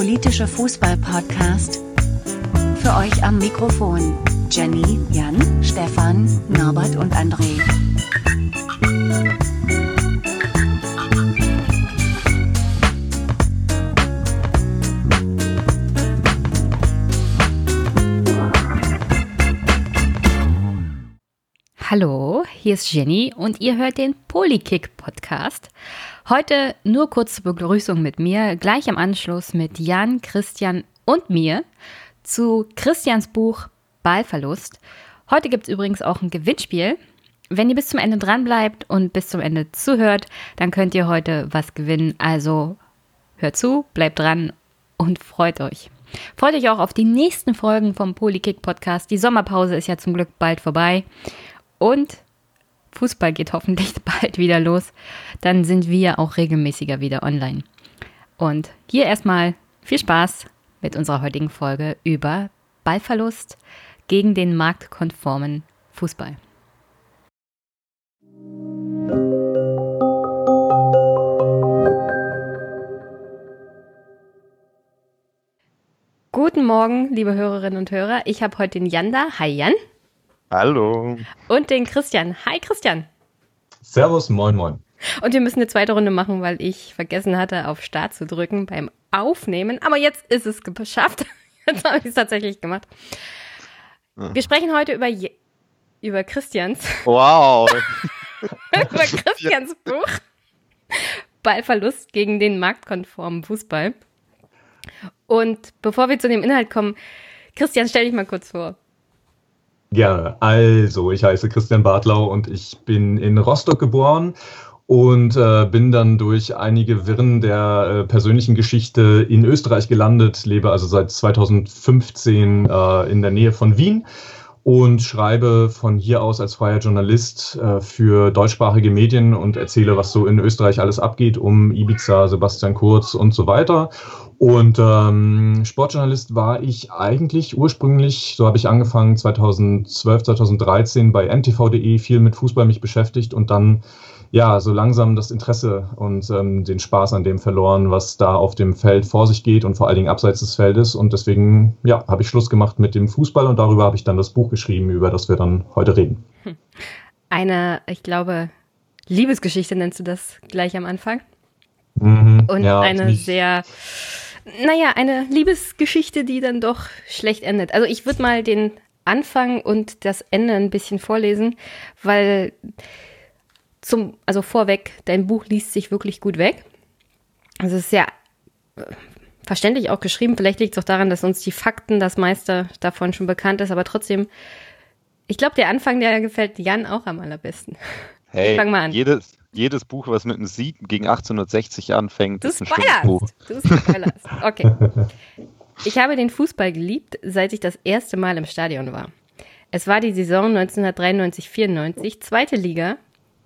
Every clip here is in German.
politische Fußball-Podcast. Für euch am Mikrofon Jenny, Jan, Stefan, Norbert und André. Hallo, hier ist Jenny und ihr hört den Polykick Podcast. Heute nur kurz zur Begrüßung mit mir, gleich im Anschluss mit Jan, Christian und mir zu Christians Buch Ballverlust. Heute gibt es übrigens auch ein Gewinnspiel. Wenn ihr bis zum Ende dran bleibt und bis zum Ende zuhört, dann könnt ihr heute was gewinnen. Also hört zu, bleibt dran und freut euch. Freut euch auch auf die nächsten Folgen vom Polykick Podcast. Die Sommerpause ist ja zum Glück bald vorbei. Und Fußball geht hoffentlich bald wieder los. Dann sind wir auch regelmäßiger wieder online. Und hier erstmal viel Spaß mit unserer heutigen Folge über Ballverlust gegen den marktkonformen Fußball. Guten Morgen, liebe Hörerinnen und Hörer. Ich habe heute den Jan da. Hi Jan. Hallo. Und den Christian. Hi Christian. Servus, moin, moin. Und wir müssen eine zweite Runde machen, weil ich vergessen hatte, auf Start zu drücken beim Aufnehmen. Aber jetzt ist es geschafft. Jetzt habe ich es tatsächlich gemacht. Wir sprechen heute über, Je über Christians. Wow. über Christians Buch. Ballverlust gegen den marktkonformen Fußball. Und bevor wir zu dem Inhalt kommen, Christian, stell dich mal kurz vor. Gerne. Also, ich heiße Christian Bartlau und ich bin in Rostock geboren und äh, bin dann durch einige Wirren der äh, persönlichen Geschichte in Österreich gelandet, lebe also seit 2015 äh, in der Nähe von Wien und schreibe von hier aus als freier Journalist äh, für deutschsprachige Medien und erzähle, was so in Österreich alles abgeht, um Ibiza, Sebastian Kurz und so weiter. Und ähm, Sportjournalist war ich eigentlich ursprünglich, so habe ich angefangen 2012, 2013 bei ntv.de, viel mit Fußball mich beschäftigt und dann ja so langsam das Interesse und ähm, den Spaß an dem verloren, was da auf dem Feld vor sich geht und vor allen Dingen abseits des Feldes. Und deswegen ja, habe ich Schluss gemacht mit dem Fußball und darüber habe ich dann das Buch geschrieben, über das wir dann heute reden. Eine, ich glaube, Liebesgeschichte nennst du das gleich am Anfang. Mhm, und ja, eine sehr naja, eine Liebesgeschichte, die dann doch schlecht endet. Also ich würde mal den Anfang und das Ende ein bisschen vorlesen, weil zum, also vorweg, dein Buch liest sich wirklich gut weg. Also es ist sehr äh, verständlich auch geschrieben. Vielleicht liegt es auch daran, dass uns die Fakten, das meiste davon schon bekannt ist, aber trotzdem, ich glaube, der Anfang, der gefällt Jan auch am allerbesten. Hey, Fang mal an. Jedes, jedes Buch, was mit einem Sieg gegen 1860 anfängt, Du ist ein schönes. Buch. Du spoilerst. Okay. Ich habe den Fußball geliebt, seit ich das erste Mal im Stadion war. Es war die Saison 1993-94, zweite Liga,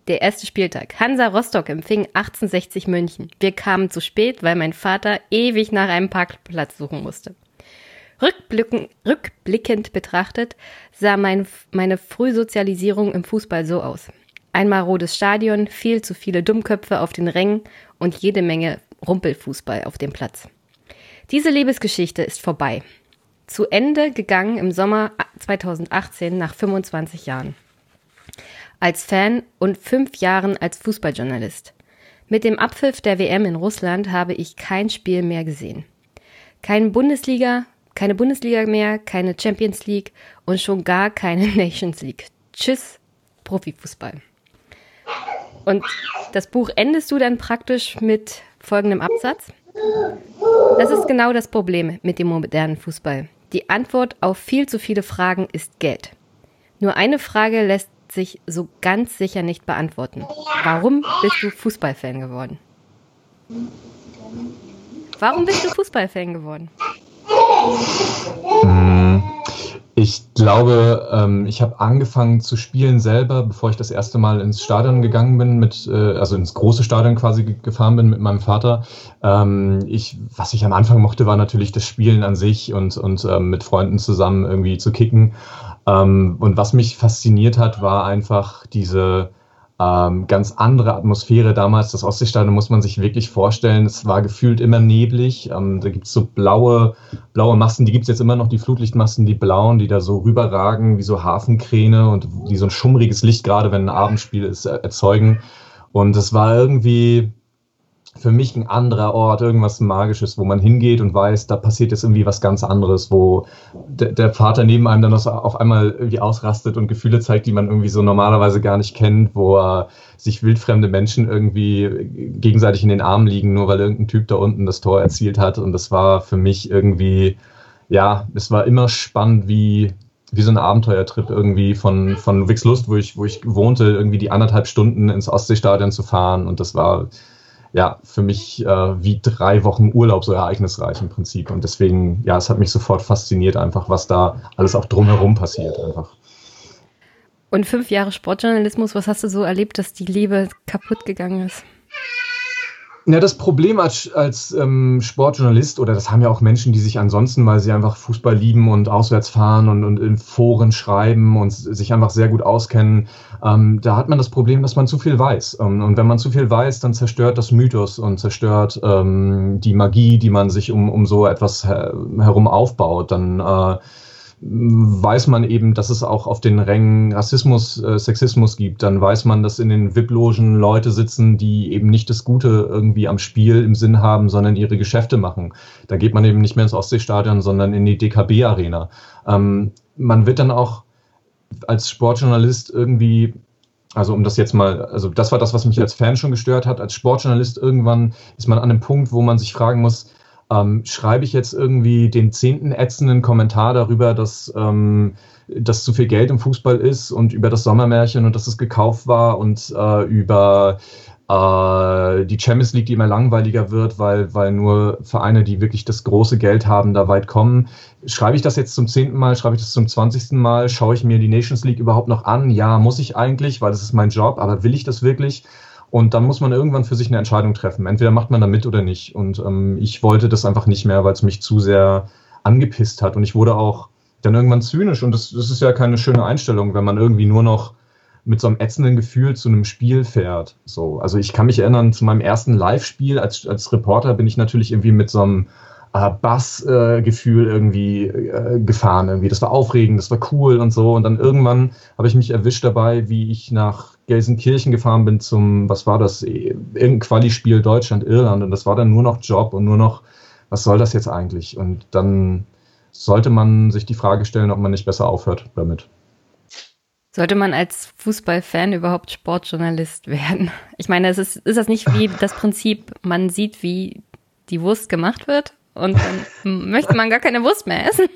der erste Spieltag. Hansa Rostock empfing 1860 München. Wir kamen zu spät, weil mein Vater ewig nach einem Parkplatz suchen musste. Rückblicken, rückblickend betrachtet sah mein, meine Frühsozialisierung im Fußball so aus. Ein marodes Stadion, viel zu viele Dummköpfe auf den Rängen und jede Menge Rumpelfußball auf dem Platz. Diese Liebesgeschichte ist vorbei. Zu Ende gegangen im Sommer 2018 nach 25 Jahren. Als Fan und fünf Jahren als Fußballjournalist. Mit dem Abpfiff der WM in Russland habe ich kein Spiel mehr gesehen. Keine Bundesliga, keine Bundesliga mehr, keine Champions League und schon gar keine Nations League. Tschüss, Profifußball. Und das Buch endest du dann praktisch mit folgendem Absatz. Das ist genau das Problem mit dem modernen Fußball. Die Antwort auf viel zu viele Fragen ist Geld. Nur eine Frage lässt sich so ganz sicher nicht beantworten. Warum bist du Fußballfan geworden? Warum bist du Fußballfan geworden? Ich glaube, ähm, ich habe angefangen zu spielen selber, bevor ich das erste Mal ins Stadion gegangen bin, mit, äh, also ins große Stadion quasi ge- gefahren bin mit meinem Vater. Ähm, ich, was ich am Anfang mochte, war natürlich das Spielen an sich und, und ähm, mit Freunden zusammen irgendwie zu kicken. Und was mich fasziniert hat, war einfach diese, ähm, ganz andere Atmosphäre damals. Das Ostseestadion muss man sich wirklich vorstellen. Es war gefühlt immer neblig. Ähm, da gibt es so blaue, blaue Masten, die gibt es jetzt immer noch, die Flutlichtmasten, die blauen, die da so rüberragen wie so Hafenkräne und die so ein schummriges Licht, gerade wenn ein Abendspiel ist, erzeugen. Und es war irgendwie, für mich ein anderer Ort, irgendwas Magisches, wo man hingeht und weiß, da passiert jetzt irgendwie was ganz anderes, wo der, der Vater neben einem dann auf einmal irgendwie ausrastet und Gefühle zeigt, die man irgendwie so normalerweise gar nicht kennt, wo er sich wildfremde Menschen irgendwie gegenseitig in den Armen liegen, nur weil irgendein Typ da unten das Tor erzielt hat. Und das war für mich irgendwie, ja, es war immer spannend, wie, wie so ein Abenteuertrip irgendwie von, von Wixlust, wo ich, wo ich wohnte, irgendwie die anderthalb Stunden ins Ostseestadion zu fahren. Und das war ja, für mich äh, wie drei Wochen Urlaub so ereignisreich im Prinzip. Und deswegen, ja, es hat mich sofort fasziniert, einfach, was da alles auch drumherum passiert, einfach. Und fünf Jahre Sportjournalismus, was hast du so erlebt, dass die Liebe kaputt gegangen ist? Ja, das Problem als, als ähm, Sportjournalist, oder das haben ja auch Menschen, die sich ansonsten, weil sie einfach Fußball lieben und auswärts fahren und, und in Foren schreiben und sich einfach sehr gut auskennen, ähm, da hat man das Problem, dass man zu viel weiß. Ähm, und wenn man zu viel weiß, dann zerstört das Mythos und zerstört ähm, die Magie, die man sich um, um so etwas her herum aufbaut. Dann äh, weiß man eben, dass es auch auf den Rängen Rassismus, äh, Sexismus gibt. Dann weiß man, dass in den VIP-Logen Leute sitzen, die eben nicht das Gute irgendwie am Spiel im Sinn haben, sondern ihre Geschäfte machen. Da geht man eben nicht mehr ins Ostseestadion, sondern in die DKB-Arena. Ähm, man wird dann auch als Sportjournalist irgendwie also um das jetzt mal, also das war das, was mich als Fan schon gestört hat. Als Sportjournalist irgendwann ist man an einem Punkt, wo man sich fragen muss, ähm, schreibe ich jetzt irgendwie den zehnten ätzenden Kommentar darüber, dass, ähm, dass zu viel Geld im Fußball ist und über das Sommermärchen und dass es gekauft war und äh, über äh, die Champions League, die immer langweiliger wird, weil, weil nur Vereine, die wirklich das große Geld haben, da weit kommen. Schreibe ich das jetzt zum zehnten Mal, schreibe ich das zum zwanzigsten Mal, schaue ich mir die Nations League überhaupt noch an? Ja, muss ich eigentlich, weil das ist mein Job, aber will ich das wirklich? Und dann muss man irgendwann für sich eine Entscheidung treffen. Entweder macht man da mit oder nicht. Und ähm, ich wollte das einfach nicht mehr, weil es mich zu sehr angepisst hat. Und ich wurde auch dann irgendwann zynisch. Und das, das ist ja keine schöne Einstellung, wenn man irgendwie nur noch mit so einem ätzenden Gefühl zu einem Spiel fährt. So, also ich kann mich erinnern, zu meinem ersten Live-Spiel als, als Reporter bin ich natürlich irgendwie mit so einem äh, Bassgefühl äh, irgendwie äh, gefahren. Irgendwie. Das war aufregend, das war cool und so. Und dann irgendwann habe ich mich erwischt dabei, wie ich nach Gelsenkirchen gefahren bin zum, was war das, irgendein Quali-Spiel Deutschland-Irland. Und das war dann nur noch Job und nur noch, was soll das jetzt eigentlich? Und dann sollte man sich die Frage stellen, ob man nicht besser aufhört damit. Sollte man als Fußballfan überhaupt Sportjournalist werden? Ich meine, ist, ist das nicht wie das Prinzip, man sieht, wie die Wurst gemacht wird und dann möchte man gar keine Wurst mehr essen.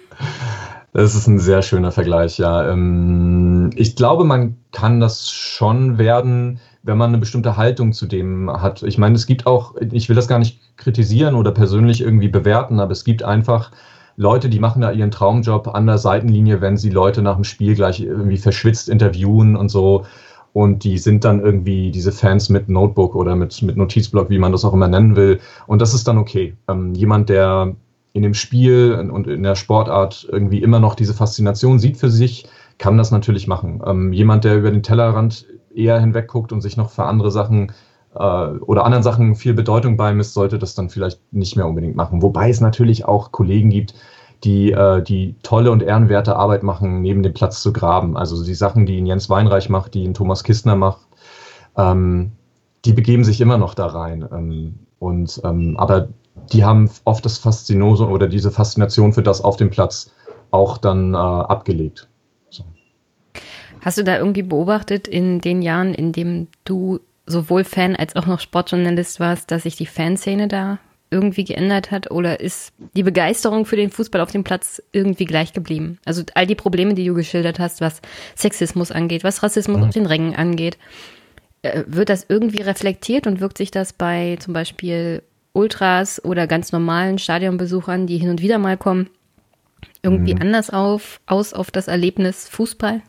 Das ist ein sehr schöner Vergleich, ja. Ähm, ich glaube, man kann das schon werden, wenn man eine bestimmte Haltung zu dem hat. Ich meine, es gibt auch, ich will das gar nicht kritisieren oder persönlich irgendwie bewerten, aber es gibt einfach Leute, die machen da ihren Traumjob an der Seitenlinie, wenn sie Leute nach dem Spiel gleich irgendwie verschwitzt interviewen und so und die sind dann irgendwie diese Fans mit Notebook oder mit, mit Notizblock, wie man das auch immer nennen will. Und das ist dann okay. Ähm, jemand, der in dem Spiel und in der Sportart irgendwie immer noch diese Faszination sieht für sich, kann das natürlich machen. Ähm, jemand, der über den Tellerrand eher hinwegguckt und sich noch für andere Sachen äh, oder anderen Sachen viel Bedeutung beimisst, sollte das dann vielleicht nicht mehr unbedingt machen. Wobei es natürlich auch Kollegen gibt, die, äh, die tolle und ehrenwerte Arbeit machen, neben dem Platz zu graben. Also die Sachen, die ihn Jens Weinreich macht, die ihn Thomas Kistner macht, ähm, die begeben sich immer noch da rein. Ähm, und, ähm, aber die haben oft das Faszinosum oder diese Faszination für das auf dem Platz auch dann äh, abgelegt. So. Hast du da irgendwie beobachtet in den Jahren, in denen du sowohl Fan als auch noch Sportjournalist warst, dass sich die Fanszene da irgendwie geändert hat oder ist die Begeisterung für den Fußball auf dem Platz irgendwie gleich geblieben? Also all die Probleme, die du geschildert hast, was Sexismus angeht, was Rassismus mhm. auf den Rängen angeht, äh, wird das irgendwie reflektiert und wirkt sich das bei zum Beispiel Ultras oder ganz normalen Stadionbesuchern, die hin und wieder mal kommen, irgendwie mhm. anders auf, aus auf das Erlebnis Fußball?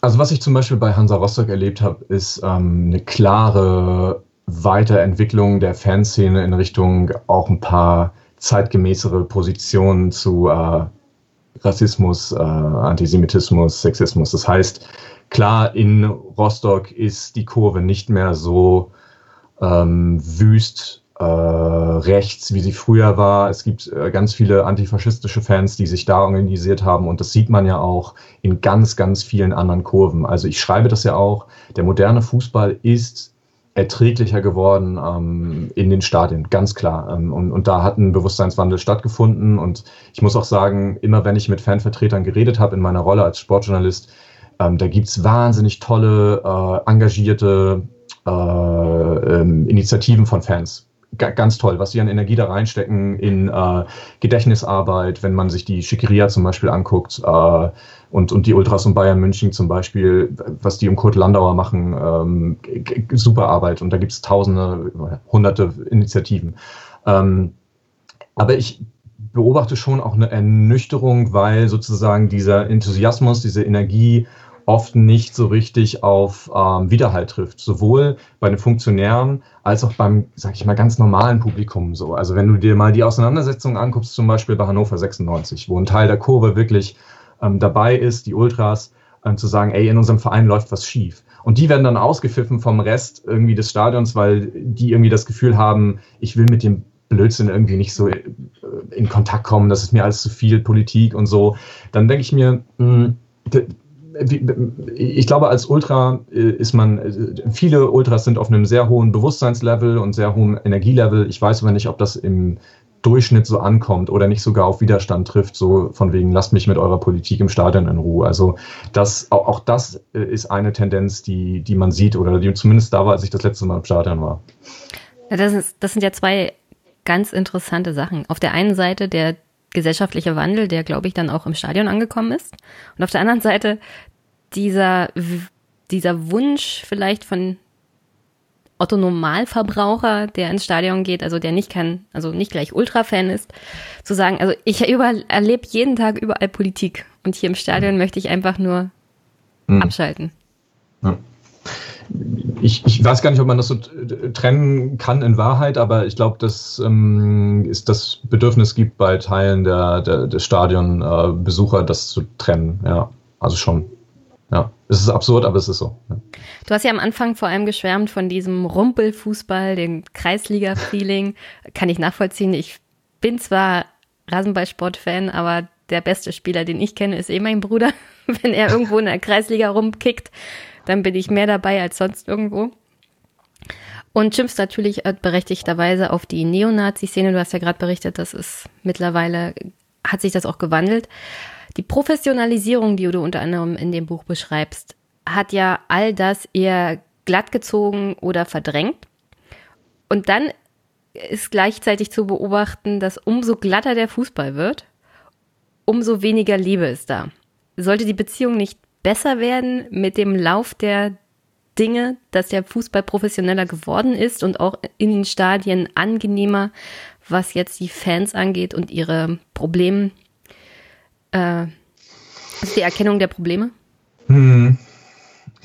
Also was ich zum Beispiel bei Hansa Rostock erlebt habe, ist ähm, eine klare Weiterentwicklung der Fanszene in Richtung auch ein paar zeitgemäßere Positionen zu, äh, Rassismus, äh, Antisemitismus, Sexismus. Das heißt, klar, in Rostock ist die Kurve nicht mehr so ähm, wüst äh, rechts, wie sie früher war. Es gibt äh, ganz viele antifaschistische Fans, die sich da organisiert haben und das sieht man ja auch in ganz, ganz vielen anderen Kurven. Also ich schreibe das ja auch, der moderne Fußball ist erträglicher geworden ähm, in den Stadien, ganz klar. Ähm, und, und da hat ein Bewusstseinswandel stattgefunden. Und ich muss auch sagen, immer wenn ich mit Fanvertretern geredet habe in meiner Rolle als Sportjournalist, ähm, da gibt's wahnsinnig tolle, äh, engagierte äh, ähm, Initiativen von Fans. Ganz toll, was sie an Energie da reinstecken in äh, Gedächtnisarbeit, wenn man sich die Schickeria zum Beispiel anguckt äh, und, und die Ultras und Bayern München zum Beispiel, was die um Kurt Landauer machen, ähm, super Arbeit und da gibt es tausende, hunderte Initiativen. Ähm, aber ich beobachte schon auch eine Ernüchterung, weil sozusagen dieser Enthusiasmus, diese Energie oft nicht so richtig auf ähm, Widerhall trifft. Sowohl bei den Funktionären als auch beim, sag ich mal, ganz normalen Publikum so. Also wenn du dir mal die Auseinandersetzung anguckst, zum Beispiel bei Hannover 96, wo ein Teil der Kurve wirklich ähm, dabei ist, die Ultras, ähm, zu sagen, ey, in unserem Verein läuft was schief. Und die werden dann ausgepfiffen vom Rest irgendwie des Stadions, weil die irgendwie das Gefühl haben, ich will mit dem Blödsinn irgendwie nicht so äh, in Kontakt kommen, das ist mir alles zu viel Politik und so. Dann denke ich mir, mh, hm, ich glaube, als Ultra äh, ist man, äh, viele Ultras sind auf einem sehr hohen Bewusstseinslevel und sehr hohen Energielevel. Ich weiß aber nicht, ob das im Durchschnitt so ankommt oder nicht sogar auf Widerstand trifft, so von wegen, lasst mich mit eurer Politik im Stadion in Ruhe. Also das, auch, das äh, ist eine Tendenz, die, die man sieht oder die zumindest da war, als ich das letzte Mal im Stadion war. Das, ist, das sind ja zwei ganz interessante Sachen. Auf der einen Seite der gesellschaftliche Wandel, der, glaube ich, dann auch im Stadion angekommen ist. Und auf der anderen Seite dieser, dieser Wunsch vielleicht von Otto Normalverbraucher, der ins Stadion geht, also der nicht kann, also nicht gleich Ultra-Fan ist, zu sagen, also ich erlebe jeden Tag überall Politik und hier im Stadion möchte ich einfach nur hm. abschalten. Ja. Ich, ich, weiß gar nicht, ob man das so trennen kann in Wahrheit, aber ich glaube, dass ähm, es das Bedürfnis gibt bei Teilen der, der, der Stadionbesucher, äh, das zu trennen. Ja, also schon. Ja, es ist absurd, aber es ist so. Ja. Du hast ja am Anfang vor allem geschwärmt von diesem Rumpelfußball, dem Kreisliga-Feeling. Kann ich nachvollziehen. Ich bin zwar Rasenballsport-Fan, aber der beste Spieler, den ich kenne, ist eh mein Bruder. Wenn er irgendwo in der Kreisliga rumkickt, dann bin ich mehr dabei als sonst irgendwo. Und schimpfst natürlich berechtigterweise auf die Neonazi-Szene. Du hast ja gerade berichtet, das ist mittlerweile, hat sich das auch gewandelt. Die Professionalisierung, die du unter anderem in dem Buch beschreibst, hat ja all das eher glattgezogen oder verdrängt. Und dann ist gleichzeitig zu beobachten, dass umso glatter der Fußball wird, umso weniger Liebe ist da. Sollte die Beziehung nicht besser werden mit dem Lauf der Dinge, dass der Fußball professioneller geworden ist und auch in den Stadien angenehmer, was jetzt die Fans angeht und ihre Probleme, äh, ist die Erkennung der Probleme? Hm.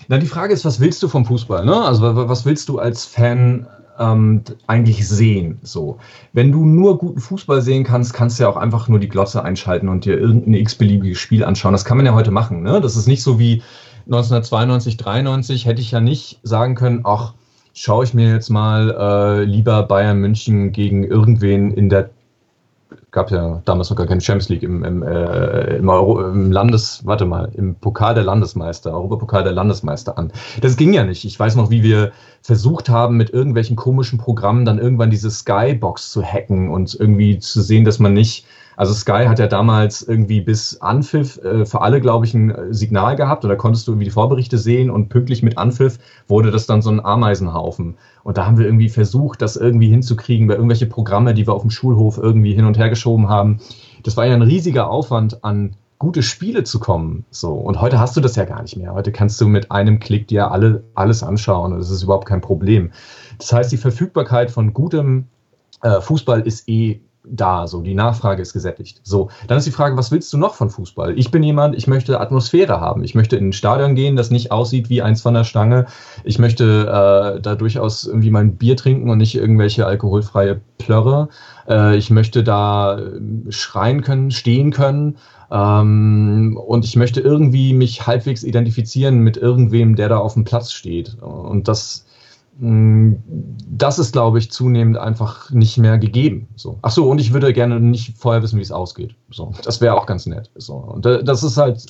Na, die Frage ist, was willst du vom Fußball? Ne? Also, was willst du als Fan ähm, eigentlich sehen? So, wenn du nur guten Fußball sehen kannst, kannst du ja auch einfach nur die Glotze einschalten und dir irgendein x-beliebiges Spiel anschauen. Das kann man ja heute machen. Ne? Das ist nicht so wie 1992, 93 hätte ich ja nicht sagen können, ach, schaue ich mir jetzt mal äh, lieber Bayern München gegen irgendwen in der gab ja damals noch gar keine Champions League im, im, äh, im, Euro, im Landes, warte mal, im Pokal der Landesmeister, Europapokal der Landesmeister an. Das ging ja nicht. Ich weiß noch, wie wir versucht haben, mit irgendwelchen komischen Programmen dann irgendwann diese Skybox zu hacken und irgendwie zu sehen, dass man nicht also Sky hat ja damals irgendwie bis Anpfiff äh, für alle, glaube ich, ein äh, Signal gehabt oder konntest du irgendwie die Vorberichte sehen und pünktlich mit Anpfiff wurde das dann so ein Ameisenhaufen. Und da haben wir irgendwie versucht, das irgendwie hinzukriegen bei irgendwelche Programme, die wir auf dem Schulhof irgendwie hin und her geschoben haben. Das war ja ein riesiger Aufwand an gute Spiele zu kommen. So. Und heute hast du das ja gar nicht mehr. Heute kannst du mit einem Klick dir alle, alles anschauen und das ist überhaupt kein Problem. Das heißt, die Verfügbarkeit von gutem äh, Fußball ist eh da, so die Nachfrage ist gesättigt. So, dann ist die Frage, was willst du noch von Fußball? Ich bin jemand, ich möchte Atmosphäre haben. Ich möchte in ein Stadion gehen, das nicht aussieht wie eins von der Stange. Ich möchte äh, da durchaus irgendwie mein Bier trinken und nicht irgendwelche alkoholfreie Plörre. Äh, ich möchte da äh, schreien können, stehen können. Ähm, und ich möchte irgendwie mich halbwegs identifizieren mit irgendwem, der da auf dem Platz steht. Und das, das ist, glaube ich, zunehmend einfach nicht mehr gegeben. So. Ach so, und ich würde gerne nicht vorher wissen, wie es ausgeht. So, das wäre auch ganz nett. So. Und das ist halt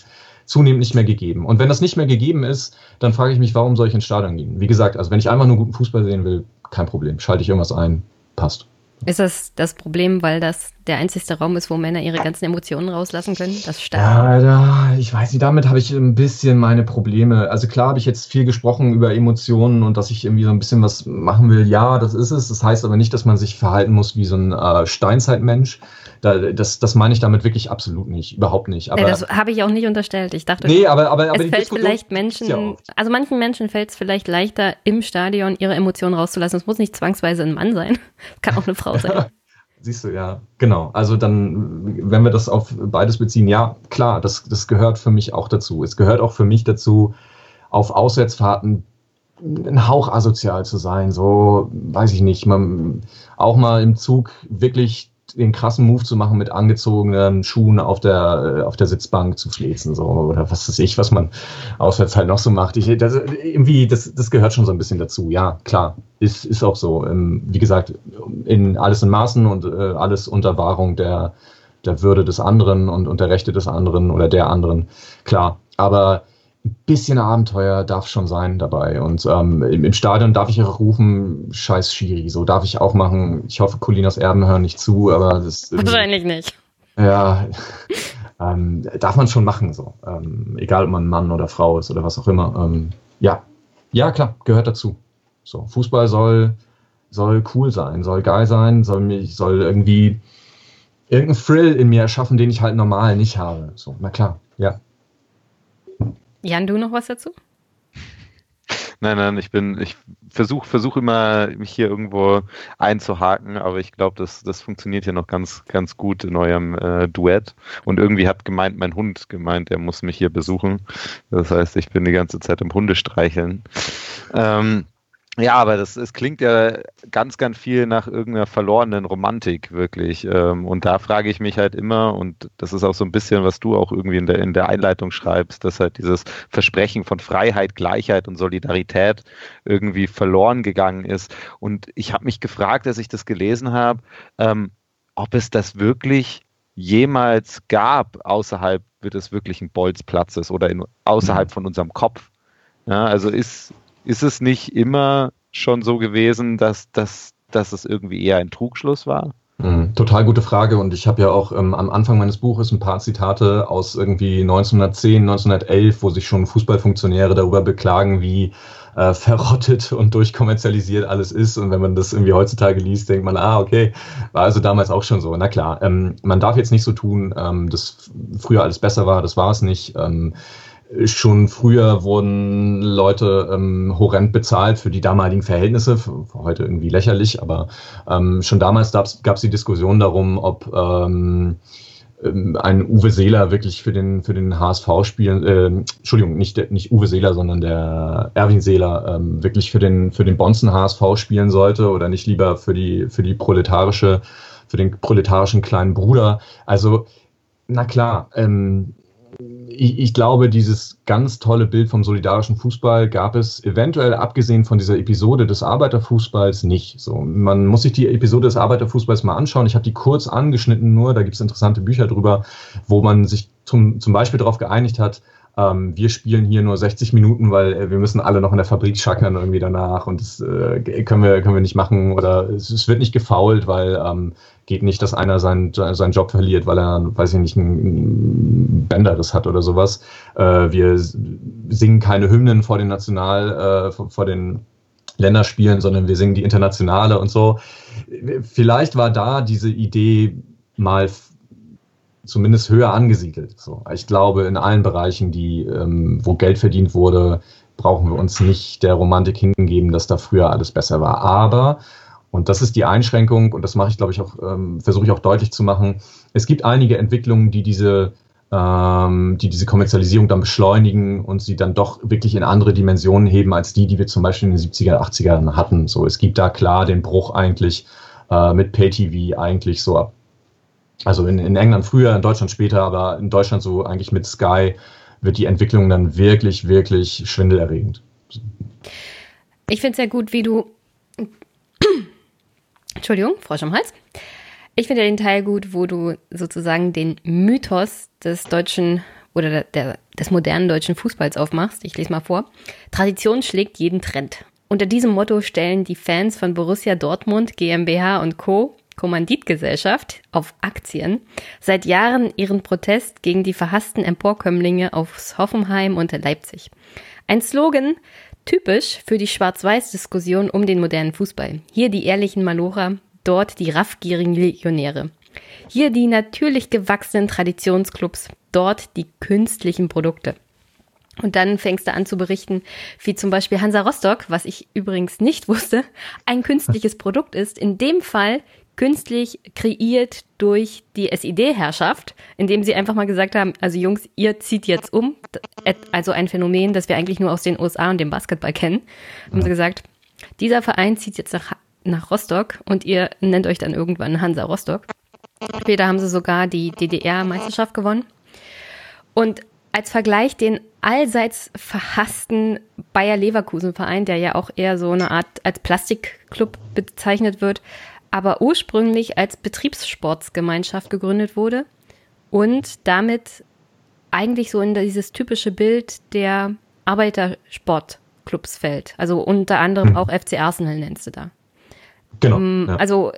zunehmend nicht mehr gegeben. Und wenn das nicht mehr gegeben ist, dann frage ich mich, warum soll ich ins Stadion gehen? Wie gesagt, also wenn ich einfach nur guten Fußball sehen will, kein Problem. Schalte ich irgendwas ein, passt. Ist das das Problem, weil das der einzigste Raum ist, wo Männer ihre ganzen Emotionen rauslassen können? Das Stadion? Ja, ich weiß nicht, damit habe ich ein bisschen meine Probleme. Also klar habe ich jetzt viel gesprochen über Emotionen und dass ich irgendwie so ein bisschen was machen will. Ja, das ist es. Das heißt aber nicht, dass man sich verhalten muss wie so ein äh, Steinzeitmensch. Da, das, das meine ich damit wirklich absolut nicht, überhaupt nicht. Aber, ja, das habe ich auch nicht unterstellt. Ich dachte, nee, aber, aber, aber es fällt vielleicht Menschen, ja also manchen Menschen fällt es vielleicht leichter, im Stadion ihre Emotionen rauszulassen. Es muss nicht zwangsweise ein Mann sein, es kann auch eine Frau sein. Siehst du, ja, genau. Also dann, wenn wir das auf beides beziehen, ja, klar, das, das gehört für mich auch dazu. Es gehört auch für mich dazu, auf Auswärtsfahrten ein Hauch asozial zu sein, so, weiß ich nicht, man auch mal im Zug wirklich den krassen Move zu machen, mit angezogenen Schuhen auf der, äh, auf der Sitzbank zu flezen, so, oder was weiß ich, was man auswärts halt noch so macht. Ich, das, irgendwie, das, das gehört schon so ein bisschen dazu. Ja, klar, ist, ist auch so. Ähm, wie gesagt, in alles in Maßen und äh, alles unter Wahrung der, der Würde des anderen und, und der Rechte des anderen oder der anderen. Klar. Aber bisschen Abenteuer darf schon sein dabei. Und ähm, im Stadion darf ich auch rufen, scheiß Schiri, so darf ich auch machen. Ich hoffe, Colinas Erben hören nicht zu, aber das. Wahrscheinlich nicht. Ja, ähm, darf man schon machen, so. Ähm, egal, ob man Mann oder Frau ist oder was auch immer. Ähm, ja, ja, klar, gehört dazu. So, Fußball soll, soll cool sein, soll geil sein, soll mich, soll irgendwie irgendeinen Thrill in mir erschaffen, den ich halt normal nicht habe. So, na klar, ja. Jan, du noch was dazu? Nein, nein, ich bin, ich versuche versuch immer, mich hier irgendwo einzuhaken, aber ich glaube, das, das funktioniert ja noch ganz, ganz gut in eurem äh, Duett. Und irgendwie hat gemeint, mein Hund gemeint, er muss mich hier besuchen. Das heißt, ich bin die ganze Zeit im Hundestreicheln. Ähm, ja, aber das, es klingt ja ganz, ganz viel nach irgendeiner verlorenen Romantik, wirklich. Ähm, und da frage ich mich halt immer, und das ist auch so ein bisschen, was du auch irgendwie in der, in der Einleitung schreibst, dass halt dieses Versprechen von Freiheit, Gleichheit und Solidarität irgendwie verloren gegangen ist. Und ich habe mich gefragt, als ich das gelesen habe, ähm, ob es das wirklich jemals gab außerhalb des wirklichen Bolzplatzes oder in, außerhalb mhm. von unserem Kopf. Ja, also ist, ist es nicht immer schon so gewesen, dass, dass, dass es irgendwie eher ein Trugschluss war? Mhm, total gute Frage und ich habe ja auch ähm, am Anfang meines Buches ein paar Zitate aus irgendwie 1910, 1911, wo sich schon Fußballfunktionäre darüber beklagen, wie äh, verrottet und durchkommerzialisiert alles ist. Und wenn man das irgendwie heutzutage liest, denkt man, ah, okay, war also damals auch schon so. Na klar, ähm, man darf jetzt nicht so tun, ähm, dass früher alles besser war, das war es nicht. Ähm, Schon früher wurden Leute ähm, horrend bezahlt für die damaligen Verhältnisse, für, heute irgendwie lächerlich, aber ähm, schon damals gab es die Diskussion darum, ob ähm, ähm, ein Uwe Seeler wirklich für den, für den HSV spielen, äh, Entschuldigung, nicht, nicht Uwe Seeler, sondern der Erwin Seeler ähm, wirklich für den, für den Bonzen HSV spielen sollte oder nicht lieber für die, für die proletarische, für den proletarischen kleinen Bruder. Also, na klar, ähm, ich, ich, glaube, dieses ganz tolle Bild vom solidarischen Fußball gab es eventuell abgesehen von dieser Episode des Arbeiterfußballs nicht. So, man muss sich die Episode des Arbeiterfußballs mal anschauen. Ich habe die kurz angeschnitten nur, da gibt es interessante Bücher drüber, wo man sich zum, zum Beispiel darauf geeinigt hat, ähm, wir spielen hier nur 60 Minuten, weil äh, wir müssen alle noch in der Fabrik schackern irgendwie danach und das äh, können, wir, können wir nicht machen oder es, es wird nicht gefault, weil ähm, geht nicht, dass einer seinen, seinen Job verliert, weil er, weiß ich nicht, einen Bänderriss hat oder sowas. Äh, wir singen keine Hymnen vor den National, äh, vor, vor den Länderspielen, sondern wir singen die Internationale und so. Vielleicht war da diese Idee mal zumindest höher angesiedelt. So, ich glaube, in allen Bereichen, die, ähm, wo Geld verdient wurde, brauchen wir uns nicht der Romantik hingeben, dass da früher alles besser war. Aber, und das ist die Einschränkung, und das mache ich, glaube ich, auch, ähm, versuche ich auch deutlich zu machen, es gibt einige Entwicklungen, die diese ähm, die diese Kommerzialisierung dann beschleunigen und sie dann doch wirklich in andere Dimensionen heben als die, die wir zum Beispiel in den 70er, 80er hatten. So, es gibt da klar den Bruch eigentlich äh, mit Pay-TV eigentlich so ab Also in, in England früher, in Deutschland später, aber in Deutschland so eigentlich mit Sky wird die Entwicklung dann wirklich, wirklich schwindelerregend. Ich finde es sehr gut, wie du. Entschuldigung, Frosch am Hals. Ich finde den Teil gut, wo du sozusagen den Mythos des deutschen oder der, der, des modernen deutschen Fußballs aufmachst. Ich lese mal vor. Tradition schlägt jeden Trend. Unter diesem Motto stellen die Fans von Borussia Dortmund, GmbH und Co. Kommanditgesellschaft auf Aktien seit Jahren ihren Protest gegen die verhassten Emporkömmlinge aus Hoffenheim und Leipzig. Ein Slogan, typisch für die Schwarz-Weiß-Diskussion um den modernen Fußball. Hier die ehrlichen Malocher, dort die raffgierigen Legionäre. Hier die natürlich gewachsenen Traditionsclubs, dort die künstlichen Produkte. Und dann fängst du an zu berichten, wie zum Beispiel Hansa Rostock, was ich übrigens nicht wusste, ein künstliches Produkt ist. In dem Fall künstlich kreiert durch die SID-Herrschaft, indem sie einfach mal gesagt haben, also Jungs, ihr zieht jetzt um. Also ein Phänomen, das wir eigentlich nur aus den USA und dem Basketball kennen. Haben sie gesagt, dieser Verein zieht jetzt nach, nach Rostock und ihr nennt euch dann irgendwann Hansa Rostock. Später haben sie sogar die DDR-Meisterschaft gewonnen. Und als Vergleich den allseits verhassten Bayer Leverkusen Verein, der ja auch eher so eine Art als Plastikclub bezeichnet wird, aber ursprünglich als Betriebssportsgemeinschaft gegründet wurde und damit eigentlich so in dieses typische Bild der Arbeitersportclubs fällt. Also unter anderem hm. auch FC Arsenal nennst du da. Genau. Um, ähm, ja. Also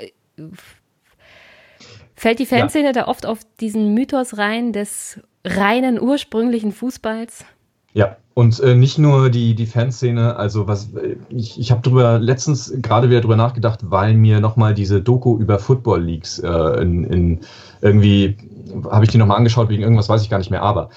fällt die Fanszene ja. da oft auf diesen Mythos rein des reinen ursprünglichen Fußballs? Ja, und äh, nicht nur die, die Fanszene, also was ich, ich habe drüber letztens gerade wieder drüber nachgedacht, weil mir nochmal diese Doku über Football Leagues äh, in, in irgendwie habe ich die nochmal angeschaut, wegen irgendwas weiß ich gar nicht mehr, aber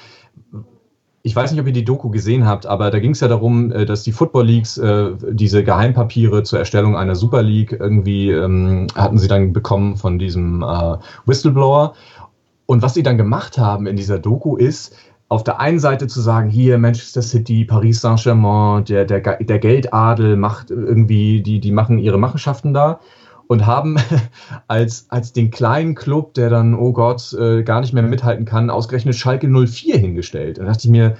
ich weiß nicht, ob ihr die Doku gesehen habt, aber da ging es ja darum, äh, dass die Football Leagues äh, diese Geheimpapiere zur Erstellung einer Super League irgendwie ähm, hatten sie dann bekommen von diesem äh, Whistleblower. Und was sie dann gemacht haben in dieser Doku ist, auf der einen Seite zu sagen, hier Manchester City, Paris Saint-Germain, der, der, der Geldadel macht irgendwie, die, die machen ihre Machenschaften da und haben als, als den kleinen Club, der dann, oh Gott, äh, gar nicht mehr mithalten kann, ausgerechnet Schalke 04 hingestellt. Und da dachte ich mir,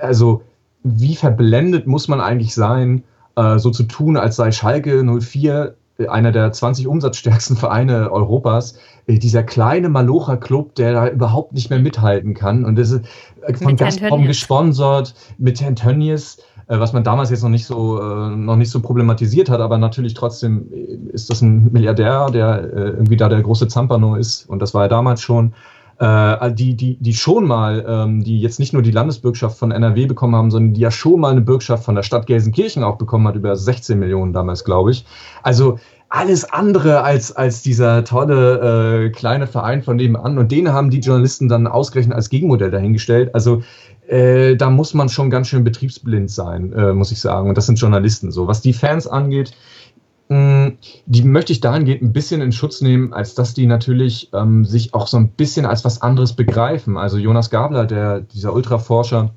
also wie verblendet muss man eigentlich sein, äh, so zu tun, als sei Schalke 04 einer der 20 umsatzstärksten Vereine Europas, äh, dieser kleine Malocher-Club, der da überhaupt nicht mehr mithalten kann. Und das ist äh, von Gazprom gesponsert mit Herrn Tönnies, äh, was man damals jetzt noch nicht so noch nicht so problematisiert hat, aber natürlich trotzdem ist das ein Milliardär, der irgendwie da der große Zampano ist. Und das war er damals schon. Die, die, die schon mal, ähm, die jetzt nicht nur die Landesbürgschaft von NRW bekommen haben, sondern die ja schon mal eine Bürgschaft von der Stadt Gelsenkirchen auch bekommen hat, über 16 Millionen damals, glaube ich. Also alles andere als, als dieser tolle äh, kleine Verein von nebenan. Und den haben die Journalisten dann ausgerechnet als Gegenmodell dahingestellt. Also äh, da muss man schon ganz schön betriebsblind sein, äh, muss ich sagen. Und das sind Journalisten so. Was die Fans angeht, die möchte ich dahingehend ein bisschen in Schutz nehmen, als dass die natürlich ähm, sich auch so ein bisschen als was anderes begreifen. Also Jonas Gabler, der, dieser Ultraforscher,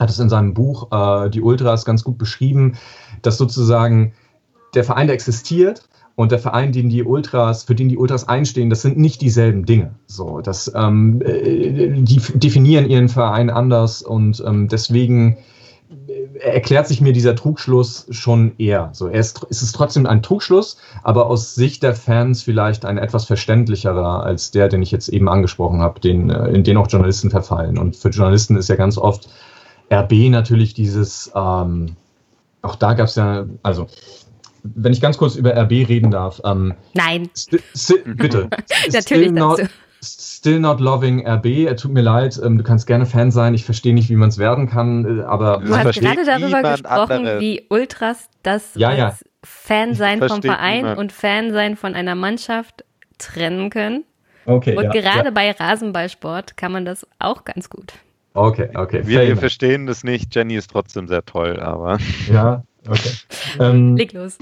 hat es in seinem Buch äh, Die Ultras ganz gut beschrieben, dass sozusagen der Verein, der existiert, und der Verein, den die Ultras, für den die Ultras einstehen, das sind nicht dieselben Dinge. So, das, ähm, äh, die definieren ihren Verein anders und ähm, deswegen erklärt sich mir dieser Trugschluss schon eher. So, er ist, ist es trotzdem ein Trugschluss, aber aus Sicht der Fans vielleicht ein etwas verständlicherer als der, den ich jetzt eben angesprochen habe, den, äh, in den auch Journalisten verfallen. Und für Journalisten ist ja ganz oft RB natürlich dieses, ähm, auch da gab es ja, also wenn ich ganz kurz über RB reden darf. Ähm, Nein. bitte. Natürlich not, Still not loving RB. Tut mir leid. Ähm, du kannst gerne Fan sein. Ich verstehe nicht, wie man es werden kann. Äh, aber du hast gerade darüber gesprochen, andere. wie Ultras das ja, ja. Fan sein vom Verein niemand. und Fan sein von einer Mannschaft trennen können. Okay. Und ja, gerade bei Rasenballsport kann man das auch ganz gut. Okay, okay. Wir, wir verstehen das nicht. Jenny ist trotzdem sehr toll, aber. Ja, Okay. Ähm, Leg los.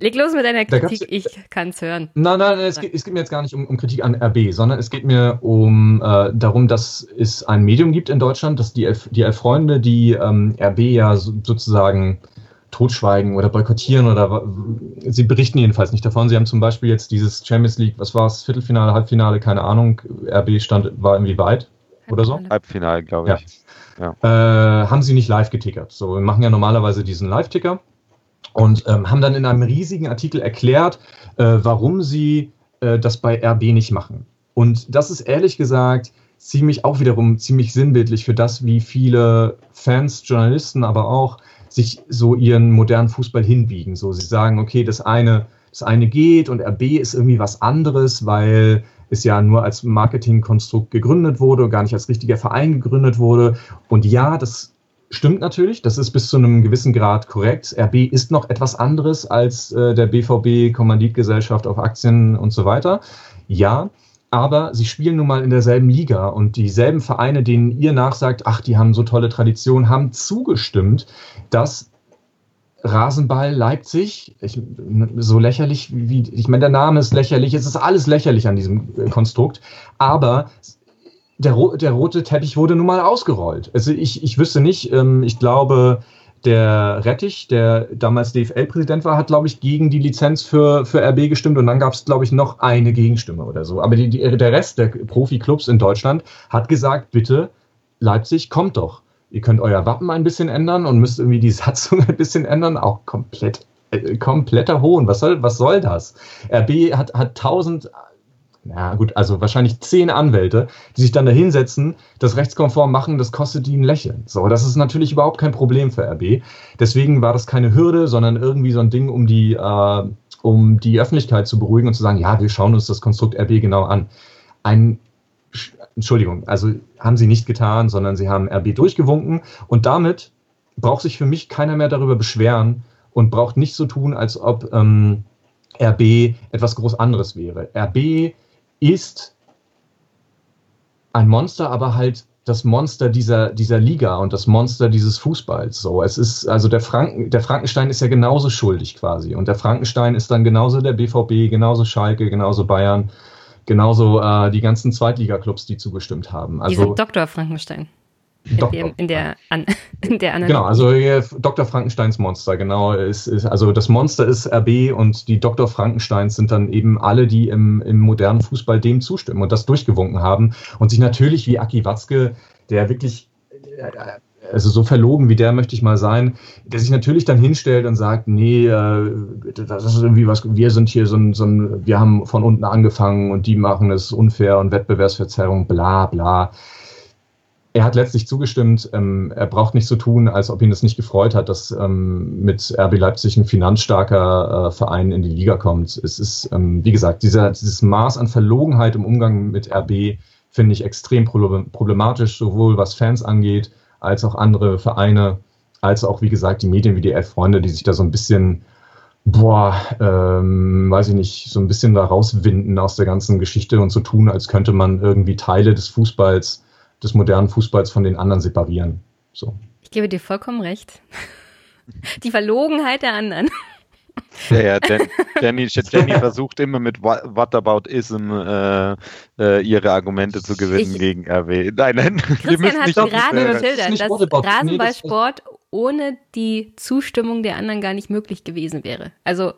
Leg los mit deiner Kritik, ich kann es hören. Nein, nein, nein es, geht, es geht mir jetzt gar nicht um, um, Kritik an RB, sondern es geht mir um äh, darum, dass es ein Medium gibt in Deutschland, dass die Elf, die Elf Freunde, die ähm, RB ja so, sozusagen totschweigen oder boykottieren oder sie berichten jedenfalls nicht davon. Sie haben zum Beispiel jetzt dieses Champions League, was war es, Viertelfinale, Halbfinale, keine Ahnung, RB stand, war irgendwie weit oder so? Halbfinale, glaube ich. Ja. Ja. Äh, haben sie nicht live getickert. So, wir machen ja normalerweise diesen Live-Ticker und ähm, haben dann in einem riesigen Artikel erklärt, äh, warum sie äh, das bei RB nicht machen. Und das ist ehrlich gesagt ziemlich auch wiederum ziemlich sinnbildlich für das, wie viele Fans, Journalisten, aber auch sich so ihren modernen Fußball hinbiegen. So, sie sagen, okay, das eine, das eine geht und RB ist irgendwie was anderes, weil es ja nur als Marketingkonstrukt gegründet wurde gar nicht als richtiger Verein gegründet wurde. Und ja, das stimmt natürlich, das ist bis zu einem gewissen Grad korrekt. RB ist noch etwas anderes als äh, der BVB, Kommanditgesellschaft auf Aktien und so weiter. Ja, aber sie spielen nun mal in derselben Liga und dieselben Vereine, denen ihr nachsagt, ach, die haben so tolle Tradition, haben zugestimmt, dass Rasenball Leipzig, ich, so lächerlich wie, ich meine, der Name ist lächerlich, es ist alles lächerlich an diesem äh, Konstrukt, aber der, der rote Teppich wurde nun mal ausgerollt. Also ich, ich wüsste nicht, ähm, ich glaube, der Rettich, der damals DFL-Präsident war, hat, glaube ich, gegen die Lizenz für, für RB gestimmt und dann gab es, glaube ich, noch eine Gegenstimme oder so. Aber die, die, der Rest der Profi-Clubs in Deutschland hat gesagt, bitte, Leipzig, kommt doch ihr könnt euer Wappen ein bisschen ändern und müsst irgendwie die Satzung ein bisschen ändern, auch komplett, äh, kompletter Hohn. Was soll, was soll das? RB hat, hat tausend, na gut, also wahrscheinlich zehn Anwälte, die sich dann da hinsetzen, das rechtskonform machen, das kostet die ein Lächeln. So, das ist natürlich überhaupt kein Problem für RB. Deswegen war das keine Hürde, sondern irgendwie so ein Ding, um die, äh, um die Öffentlichkeit zu beruhigen und zu sagen, ja, wir schauen uns das Konstrukt RB genau an. Ein Entschuldigung, also haben sie nicht getan, sondern sie haben RB durchgewunken und damit braucht sich für mich keiner mehr darüber beschweren und braucht nicht so tun, als ob ähm, RB etwas groß anderes wäre. RB ist ein Monster, aber halt das Monster dieser, dieser Liga und das Monster dieses Fußballs. So, es ist, also der Franken, der Frankenstein ist ja genauso schuldig quasi. Und der Frankenstein ist dann genauso der BVB, genauso Schalke, genauso Bayern. Genauso äh, die ganzen Zweitliga-Clubs, die zugestimmt haben. Also, Diese Dr. Frankenstein. In, der, an, in der Analogie. Genau, also äh, Dr. Frankensteins Monster, genau. Ist, ist, also das Monster ist RB und die Dr. Frankensteins sind dann eben alle, die im, im modernen Fußball dem zustimmen und das durchgewunken haben und sich natürlich wie Aki Watzke, der wirklich äh, also so verlogen wie der möchte ich mal sein, der sich natürlich dann hinstellt und sagt, nee, äh, das ist irgendwie was, wir sind hier so ein, so ein, wir haben von unten angefangen und die machen es unfair und Wettbewerbsverzerrung, bla bla. Er hat letztlich zugestimmt, ähm, er braucht nicht so tun, als ob ihn das nicht gefreut hat, dass ähm, mit RB Leipzig ein finanzstarker äh, Verein in die Liga kommt. Es ist, ähm, wie gesagt, dieser, dieses Maß an Verlogenheit im Umgang mit RB finde ich extrem problematisch, sowohl was Fans angeht, als auch andere Vereine, als auch, wie gesagt, die Medien wie die Elf-Freunde, die sich da so ein bisschen, boah, ähm, weiß ich nicht, so ein bisschen da rauswinden aus der ganzen Geschichte und so tun, als könnte man irgendwie Teile des Fußballs, des modernen Fußballs von den anderen separieren. So. Ich gebe dir vollkommen recht. Die Verlogenheit der anderen. Ja, ja, Jenny, Jenny versucht immer mit Whataboutism äh, äh, ihre Argumente zu gewinnen ich, gegen RW. Nein, nein, Christian hat gerade geschildert, dass Rasenballsport ohne die Zustimmung der anderen gar nicht möglich gewesen wäre. Also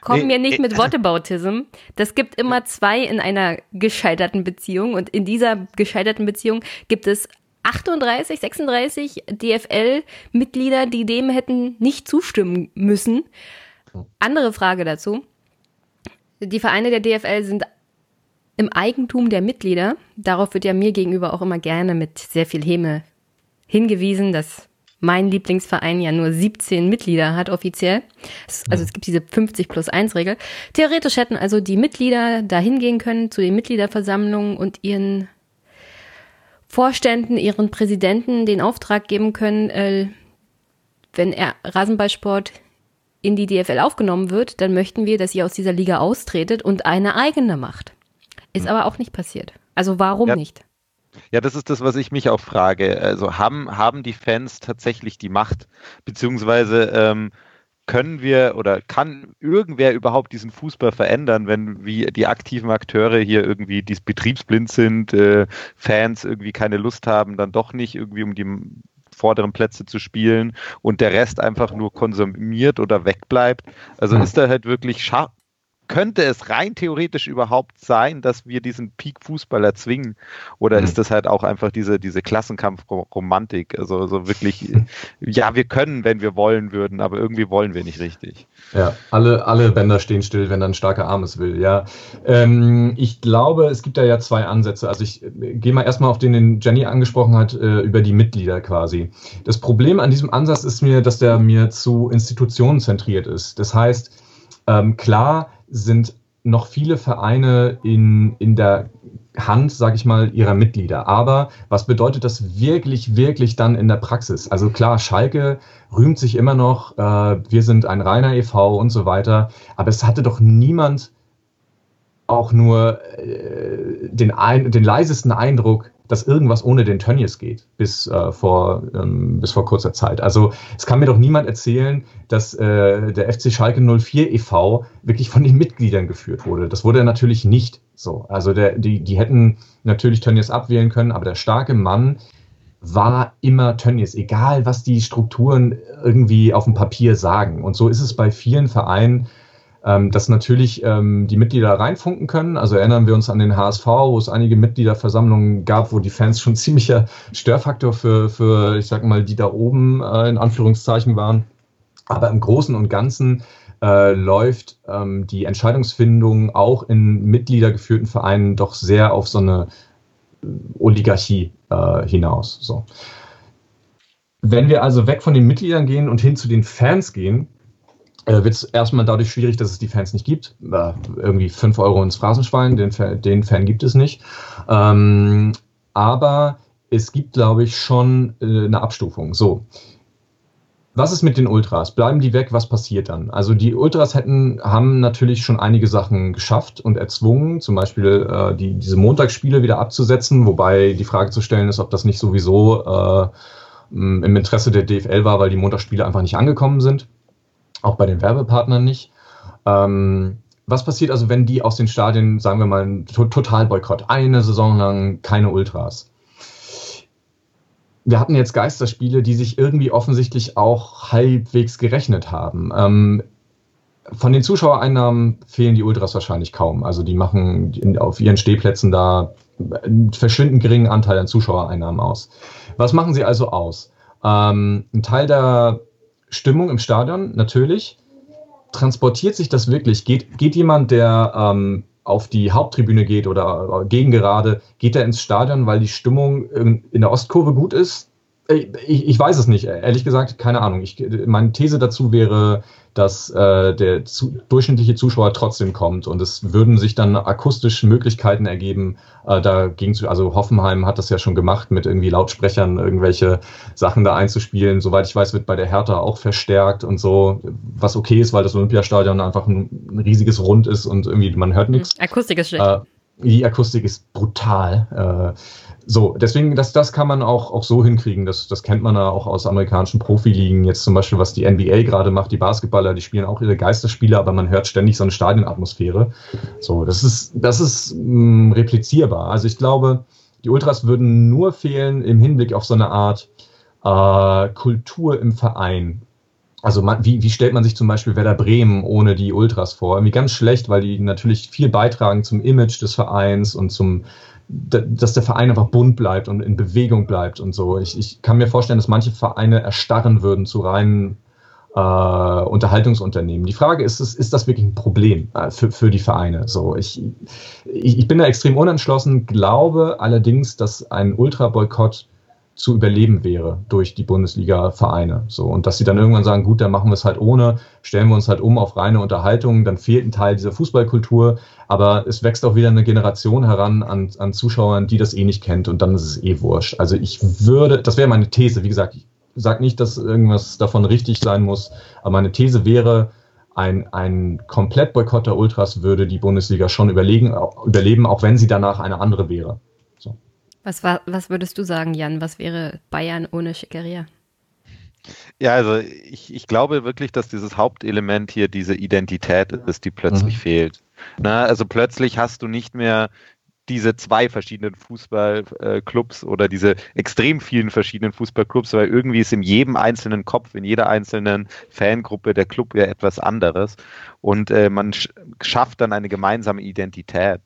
komm nee, mir nicht mit Whataboutism. Das gibt immer zwei in einer gescheiterten Beziehung und in dieser gescheiterten Beziehung gibt es 38, 36 DFL-Mitglieder, die dem hätten nicht zustimmen müssen. Andere Frage dazu. Die Vereine der DFL sind im Eigentum der Mitglieder. Darauf wird ja mir gegenüber auch immer gerne mit sehr viel Häme hingewiesen, dass mein Lieblingsverein ja nur 17 Mitglieder hat offiziell. Also es gibt diese 50 plus 1 Regel. Theoretisch hätten also die Mitglieder da hingehen können zu den Mitgliederversammlungen und ihren Vorständen, ihren Präsidenten den Auftrag geben können, äh, wenn er Rasenballsport in die DFL aufgenommen wird, dann möchten wir, dass ihr aus dieser Liga austretet und eine eigene macht. Ist hm. aber auch nicht passiert. Also warum ja. nicht? Ja, das ist das, was ich mich auch frage. Also haben, haben die Fans tatsächlich die Macht? Beziehungsweise ähm, können wir oder kann irgendwer überhaupt diesen Fußball verändern, wenn wie die aktiven Akteure hier irgendwie dies betriebsblind sind, äh, Fans irgendwie keine Lust haben, dann doch nicht irgendwie um die vorderen Plätze zu spielen und der Rest einfach nur konsumiert oder wegbleibt. Also ist da halt wirklich könnte es rein theoretisch überhaupt sein, dass wir diesen Peak-Fußball erzwingen? Oder mhm. ist das halt auch einfach diese, diese Klassenkampf-Romantik? Also, also wirklich, ja, wir können, wenn wir wollen würden, aber irgendwie wollen wir nicht richtig. Ja, alle, alle Bänder stehen still, wenn dann starker Arm es will, ja. Ähm, ich glaube, es gibt da ja zwei Ansätze. Also ich äh, gehe mal erstmal auf den, den Jenny angesprochen hat, äh, über die Mitglieder quasi. Das Problem an diesem Ansatz ist mir, dass der mir zu Institutionen zentriert ist. Das heißt, ähm, klar, sind noch viele Vereine in, in der Hand, sage ich mal, ihrer Mitglieder. Aber was bedeutet das wirklich, wirklich dann in der Praxis? Also klar, Schalke rühmt sich immer noch, äh, wir sind ein reiner EV und so weiter. Aber es hatte doch niemand auch nur äh, den, ein, den leisesten Eindruck, dass irgendwas ohne den Tönnies geht, bis, äh, vor, ähm, bis vor kurzer Zeit. Also es kann mir doch niemand erzählen, dass äh, der FC Schalke 04 e.V. wirklich von den Mitgliedern geführt wurde. Das wurde natürlich nicht so. Also der, die, die hätten natürlich Tönnies abwählen können, aber der starke Mann war immer Tönnies, egal was die Strukturen irgendwie auf dem Papier sagen. Und so ist es bei vielen Vereinen, ähm, dass natürlich ähm, die Mitglieder reinfunken können. Also erinnern wir uns an den HSV, wo es einige Mitgliederversammlungen gab, wo die Fans schon ziemlicher Störfaktor für, für ich sag mal, die da oben äh, in Anführungszeichen waren. Aber im Großen und Ganzen äh, läuft ähm, die Entscheidungsfindung auch in mitgliedergeführten Vereinen doch sehr auf so eine äh, Oligarchie äh, hinaus. So. Wenn wir also weg von den Mitgliedern gehen und hin zu den Fans gehen, äh, wird es erstmal dadurch schwierig, dass es die Fans nicht gibt. Äh, irgendwie 5 Euro ins Phrasenschwein, den, den Fan gibt es nicht. Ähm, aber es gibt, glaube ich, schon äh, eine Abstufung. So. Was ist mit den Ultras? Bleiben die weg? Was passiert dann? Also die Ultras hätten, haben natürlich schon einige Sachen geschafft und erzwungen, zum Beispiel äh, die, diese Montagsspiele wieder abzusetzen, wobei die Frage zu stellen ist, ob das nicht sowieso äh, im Interesse der DFL war, weil die Montagsspiele einfach nicht angekommen sind auch bei den Werbepartnern nicht. Ähm, was passiert also, wenn die aus den Stadien, sagen wir mal, ein Totalboykott, eine Saison lang keine Ultras? Wir hatten jetzt Geisterspiele, die sich irgendwie offensichtlich auch halbwegs gerechnet haben. Ähm, von den Zuschauereinnahmen fehlen die Ultras wahrscheinlich kaum. Also die machen in, auf ihren Stehplätzen da einen verschwindend geringen Anteil an Zuschauereinnahmen aus. Was machen sie also aus? Ähm, ein Teil der Stimmung im Stadion, natürlich. Transportiert sich das wirklich? Geht, geht jemand, der ähm, auf die Haupttribüne geht oder äh, gegen gerade, geht er ins Stadion, weil die Stimmung in, in der Ostkurve gut ist? Ich, ich, weiß es nicht, ehrlich gesagt, keine Ahnung. Ich, meine These dazu wäre, dass äh, der zu, durchschnittliche Zuschauer trotzdem kommt und es würden sich dann akustisch Möglichkeiten ergeben, äh, dagegen zu. Also Hoffenheim hat das ja schon gemacht, mit irgendwie Lautsprechern irgendwelche Sachen da einzuspielen. Soweit ich weiß, wird bei der Hertha auch verstärkt und so, was okay ist, weil das Olympiastadion einfach ein, ein riesiges Rund ist und irgendwie man hört nichts. Akustik ist schlecht. Äh, die Akustik ist brutal. Äh, so, deswegen, das, das kann man auch, auch so hinkriegen. Das, das kennt man ja auch aus amerikanischen Profiligen. Jetzt zum Beispiel, was die NBA gerade macht, die Basketballer, die spielen auch ihre Geisterspiele, aber man hört ständig so eine Stadionatmosphäre. So, das ist, das ist mh, mm, replizierbar. Also ich glaube, die Ultras würden nur fehlen im Hinblick auf so eine Art äh, Kultur im Verein. Also man, wie, wie stellt man sich zum Beispiel Werder Bremen ohne die Ultras vor? Irgendwie ganz schlecht, weil die natürlich viel beitragen zum Image des Vereins und zum dass der Verein einfach bunt bleibt und in Bewegung bleibt und so. Ich, ich kann mir vorstellen, dass manche Vereine erstarren würden zu reinen äh, Unterhaltungsunternehmen. Die Frage ist, ist, ist das wirklich ein Problem äh, für, für die Vereine? So, ich, ich, ich bin da extrem unentschlossen, glaube allerdings, dass ein Ultra-Boykott zu überleben wäre durch die Bundesliga-Vereine. So, und dass sie dann irgendwann sagen, gut, dann machen wir es halt ohne, stellen wir uns halt um auf reine Unterhaltung, dann fehlt ein Teil dieser Fußballkultur, aber es wächst auch wieder eine Generation heran an, an Zuschauern, die das eh nicht kennt und dann ist es eh wurscht. Also ich würde, das wäre meine These, wie gesagt, ich sage nicht, dass irgendwas davon richtig sein muss, aber meine These wäre, ein, ein Komplettboykott der Ultras würde die Bundesliga schon überlegen, überleben, auch wenn sie danach eine andere wäre. Was, war, was würdest du sagen, Jan? Was wäre Bayern ohne Schickeria? Ja, also ich, ich glaube wirklich, dass dieses Hauptelement hier diese Identität ist, die plötzlich mhm. fehlt. Na, also plötzlich hast du nicht mehr diese zwei verschiedenen Fußballclubs äh, oder diese extrem vielen verschiedenen Fußballclubs, weil irgendwie ist in jedem einzelnen Kopf, in jeder einzelnen Fangruppe der Club ja etwas anderes und äh, man sch schafft dann eine gemeinsame Identität.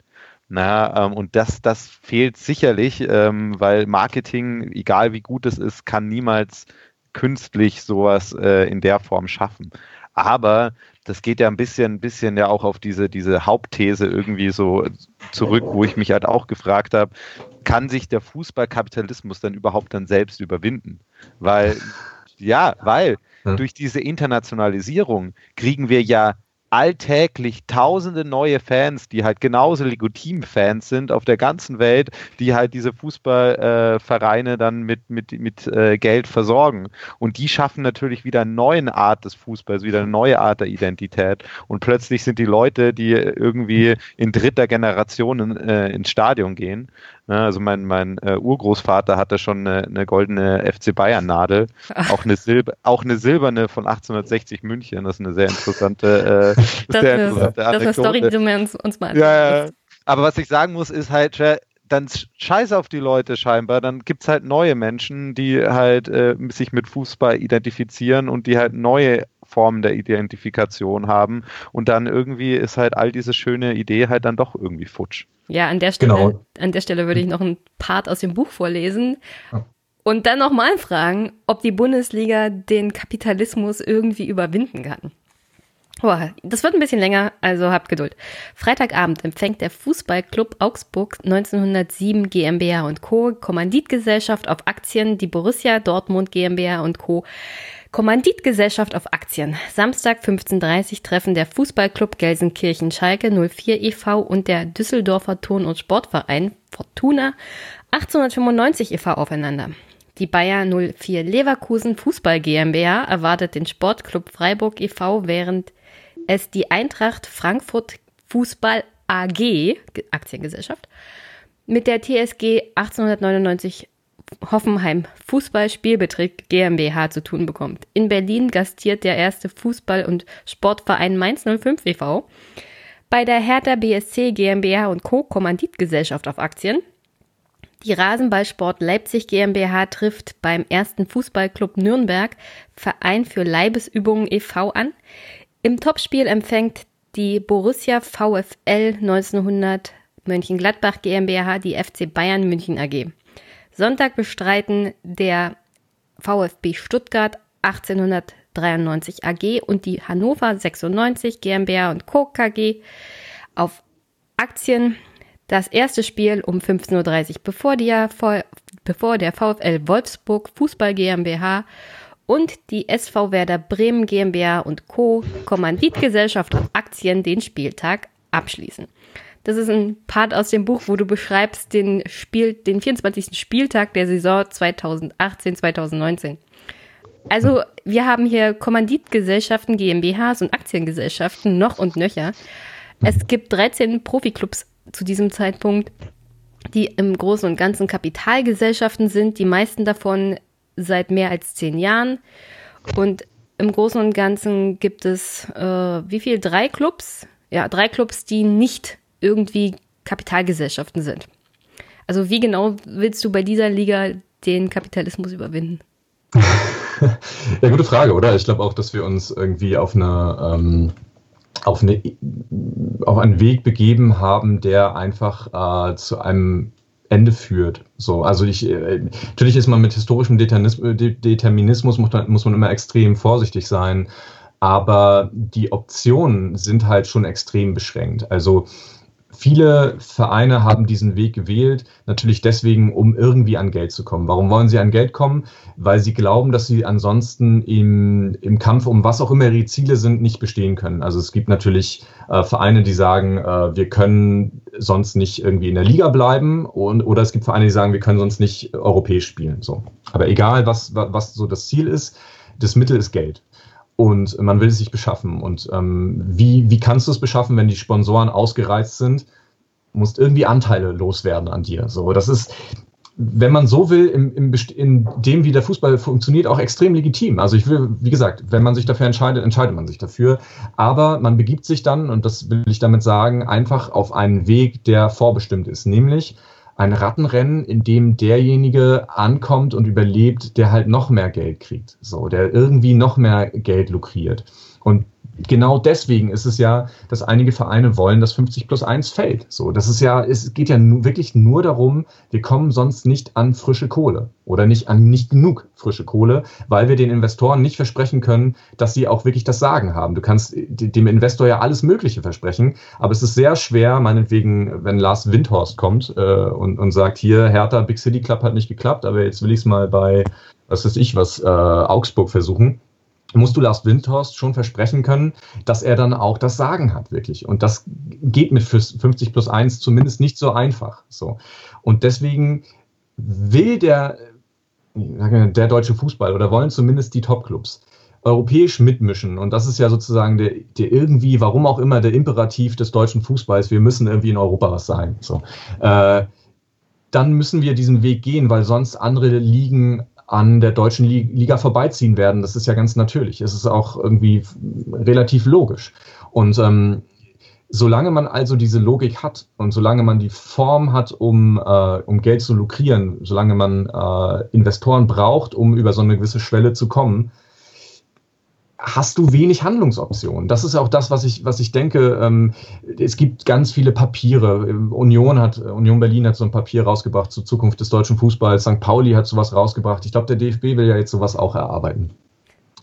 Na, ähm, und das, das fehlt sicherlich, ähm, weil Marketing, egal wie gut es ist, kann niemals künstlich sowas äh, in der Form schaffen. Aber das geht ja ein bisschen, ein bisschen ja auch auf diese, diese Hauptthese irgendwie so zurück, wo ich mich halt auch gefragt habe, kann sich der Fußballkapitalismus dann überhaupt dann selbst überwinden? Weil, ja, weil durch diese Internationalisierung kriegen wir ja alltäglich tausende neue Fans, die halt genauso legitim-Fans sind auf der ganzen Welt, die halt diese Fußballvereine äh, dann mit, mit, mit äh, Geld versorgen. Und die schaffen natürlich wieder eine neue Art des Fußballs, wieder eine neue Art der Identität. Und plötzlich sind die Leute, die irgendwie in dritter Generation in, äh, ins Stadion gehen, also mein, mein äh, Urgroßvater hatte schon eine, eine goldene FC Bayern Nadel, auch eine, Silber, auch eine silberne von 1860 München. Das ist eine sehr interessante, äh, das sehr ist, interessante Das ist eine Story, die du mir uns, uns mal ja, ja. Aber was ich sagen muss, ist halt, dann scheiß auf die Leute scheinbar. Dann gibt es halt neue Menschen, die halt äh, sich mit Fußball identifizieren und die halt neue Formen der Identifikation haben. Und dann irgendwie ist halt all diese schöne Idee halt dann doch irgendwie futsch. Ja, an der Stelle, genau. an der Stelle würde ich noch einen Part aus dem Buch vorlesen. Und dann nochmal fragen, ob die Bundesliga den Kapitalismus irgendwie überwinden kann. Boah, das wird ein bisschen länger, also habt Geduld. Freitagabend empfängt der Fußballclub Augsburg 1907 GmbH und Co. Kommanditgesellschaft auf Aktien, die Borussia Dortmund GmbH und Co. Kommanditgesellschaft auf Aktien. Samstag 15.30 treffen der Fußballclub Gelsenkirchen Schalke 04 e.V. und der Düsseldorfer Ton- und Sportverein Fortuna 1895 e.V. aufeinander. Die Bayer 04 Leverkusen Fußball GmbH erwartet den Sportclub Freiburg e.V., während es die Eintracht Frankfurt Fußball AG, Aktiengesellschaft, mit der TSG 1899 Hoffenheim Fußball-Spielbetrieb GmbH zu tun bekommt. In Berlin gastiert der erste Fußball- und Sportverein Mainz 05 e.V. Bei der Hertha BSC GmbH und Co. Kommanditgesellschaft auf Aktien. Die Rasenballsport Leipzig GmbH trifft beim ersten Fußballclub Nürnberg Verein für Leibesübungen e.V. an. Im Topspiel empfängt die Borussia VfL 1900 Mönchengladbach GmbH die FC Bayern München AG. Sonntag bestreiten der VfB Stuttgart 1893 AG und die Hannover 96 GmbH und Co. KG auf Aktien das erste Spiel um 15.30 Uhr, bevor, die, bevor der VfL Wolfsburg Fußball GmbH und die SV Werder Bremen GmbH und Co. Kommanditgesellschaft auf Aktien den Spieltag abschließen. Das ist ein Part aus dem Buch, wo du beschreibst den Spiel, den 24. Spieltag der Saison 2018, 2019. Also, wir haben hier Kommanditgesellschaften, GmbHs und Aktiengesellschaften noch und nöcher. Es gibt 13 Profiklubs zu diesem Zeitpunkt, die im Großen und Ganzen Kapitalgesellschaften sind, die meisten davon seit mehr als zehn Jahren. Und im Großen und Ganzen gibt es, äh, wie viel? Drei Clubs? Ja, drei Clubs, die nicht irgendwie Kapitalgesellschaften sind. Also wie genau willst du bei dieser Liga den Kapitalismus überwinden? ja, gute Frage, oder? Ich glaube auch, dass wir uns irgendwie auf eine, ähm, auf eine auf einen Weg begeben haben, der einfach äh, zu einem Ende führt. So, also ich äh, natürlich ist man mit historischem Determinismus muss man, immer extrem vorsichtig sein, aber die Optionen sind halt schon extrem beschränkt. Also Viele Vereine haben diesen Weg gewählt, natürlich deswegen, um irgendwie an Geld zu kommen. Warum wollen sie an Geld kommen? Weil sie glauben, dass sie ansonsten im, im Kampf um was auch immer ihre Ziele sind, nicht bestehen können. Also es gibt natürlich äh, Vereine, die sagen, äh, wir können sonst nicht irgendwie in der Liga bleiben und, oder es gibt Vereine, die sagen, wir können sonst nicht europäisch spielen. So. Aber egal, was, was so das Ziel ist, das Mittel ist Geld und man will es sich beschaffen. Und ähm, wie, wie kannst du es beschaffen, wenn die Sponsoren ausgereizt sind? Musst irgendwie Anteile loswerden an dir. So, das ist, wenn man so will, im, im, in dem, wie der Fußball funktioniert, auch extrem legitim. Also ich will, wie gesagt, wenn man sich dafür entscheidet, entscheidet man sich dafür. Aber man begibt sich dann, und das will ich damit sagen, einfach auf einen Weg, der vorbestimmt ist. Nämlich ein Rattenrennen, in dem derjenige ankommt und überlebt, der halt noch mehr Geld kriegt. So, der irgendwie noch mehr Geld lukriert. Und genau deswegen ist es ja, dass einige Vereine wollen, dass 50 plus 1 fällt. So, das ist ja, es geht ja wirklich nur darum, wir kommen sonst nicht an frische Kohle oder nicht an nicht genug frische Kohle, weil wir den Investoren nicht versprechen können, dass sie auch wirklich das Sagen haben. Du kannst dem Investor ja alles Mögliche versprechen, aber es ist sehr schwer, meinetwegen, wenn Lars Windhorst kommt äh, und, und sagt, hier, Hertha, Big City Club hat nicht geklappt, aber jetzt will ich es mal bei, was weiß ich, was, äh, Augsburg versuchen musst du Lars Windhorst schon versprechen können, dass er dann auch das Sagen hat, wirklich. Und das geht mit 50 plus 1 zumindest nicht so einfach. So. Und deswegen will der, der deutsche Fußball oder wollen zumindest die Topclubs europäisch mitmischen. Und das ist ja sozusagen der, der irgendwie, warum auch immer, der Imperativ des deutschen Fußballs, wir müssen irgendwie in Europa was sein. So. Äh, dann müssen wir diesen Weg gehen, weil sonst andere Ligen an der deutschen Liga vorbeiziehen werden. Das ist ja ganz natürlich. Es ist auch irgendwie relativ logisch. Und ähm, solange man also diese Logik hat und solange man die Form hat, um, äh, um Geld zu lukrieren, solange man äh, Investoren braucht, um über so eine gewisse Schwelle zu kommen, hast du wenig Handlungsoptionen. Das ist auch das, was ich, was ich denke. Ähm, es gibt ganz viele Papiere. Union hat, Union Berlin hat so ein Papier rausgebracht zur Zukunft des deutschen Fußballs. St. Pauli hat sowas rausgebracht. Ich glaube, der DFB will ja jetzt sowas auch erarbeiten.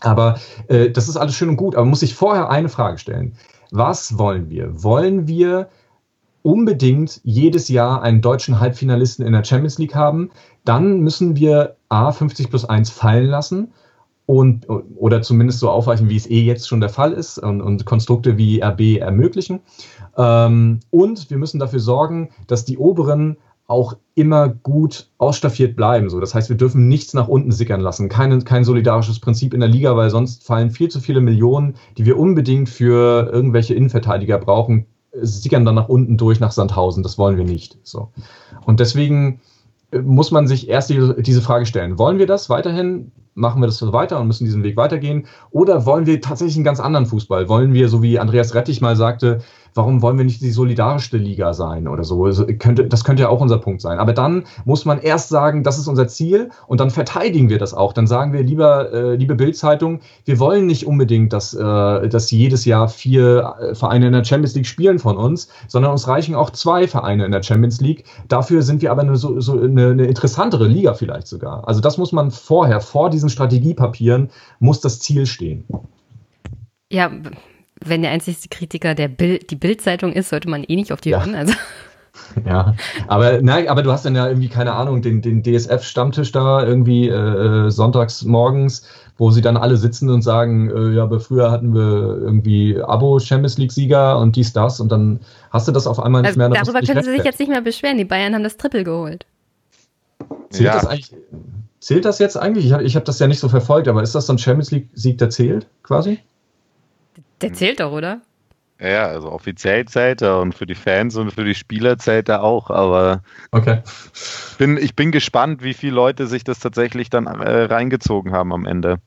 Aber äh, das ist alles schön und gut. Aber muss sich vorher eine Frage stellen. Was wollen wir? Wollen wir unbedingt jedes Jahr einen deutschen Halbfinalisten in der Champions League haben? Dann müssen wir A 50 plus 1 fallen lassen und oder zumindest so aufweichen, wie es eh jetzt schon der Fall ist und, und Konstrukte wie RB ermöglichen. Ähm, und wir müssen dafür sorgen, dass die oberen auch immer gut ausstaffiert bleiben. So, das heißt, wir dürfen nichts nach unten sickern lassen. Kein, kein solidarisches Prinzip in der Liga, weil sonst fallen viel zu viele Millionen, die wir unbedingt für irgendwelche Innenverteidiger brauchen, sickern dann nach unten durch nach Sandhausen. Das wollen wir nicht. So. Und deswegen muss man sich erst die, diese Frage stellen. Wollen wir das weiterhin? machen wir das so weiter und müssen diesen Weg weitergehen? Oder wollen wir tatsächlich einen ganz anderen Fußball? Wollen wir, so wie Andreas Rettich mal sagte, warum wollen wir nicht die solidarischste Liga sein oder so? Also könnte, das könnte ja auch unser Punkt sein. Aber dann muss man erst sagen, das ist unser Ziel und dann verteidigen wir das auch. Dann sagen wir, lieber, äh, liebe Bildzeitung, wir wollen nicht unbedingt, dass, äh, dass jedes Jahr vier äh, Vereine in der Champions League spielen von uns, sondern uns reichen auch zwei Vereine in der Champions League. Dafür sind wir aber eine, so, so eine, eine interessantere Liga vielleicht sogar. Also das muss man vorher, vor diesen Strategiepapieren, muss das Ziel stehen. Ja, wenn der einzige Kritiker der Bild, die Bildzeitung ist, sollte man eh nicht auf die ja. hören. Also. Ja, aber, na, aber du hast dann ja irgendwie, keine Ahnung, den, den DSF-Stammtisch da irgendwie äh, äh, sonntags morgens, wo sie dann alle sitzen und sagen, äh, ja, aber früher hatten wir irgendwie Abo-Champions League-Sieger und dies, das und dann hast du das auf einmal nicht also mehr. Darüber können sie sich jetzt nicht mehr beschweren. Die Bayern haben das Triple geholt. Zählt ja. das eigentlich? Zählt das jetzt eigentlich? Ich habe ich hab das ja nicht so verfolgt, aber ist das so ein Champions League-Sieg, der zählt quasi? Der zählt doch, oder? Ja, also offiziell zählt er und für die Fans und für die Spieler zählt er auch, aber okay. bin, ich bin gespannt, wie viele Leute sich das tatsächlich dann äh, reingezogen haben am Ende.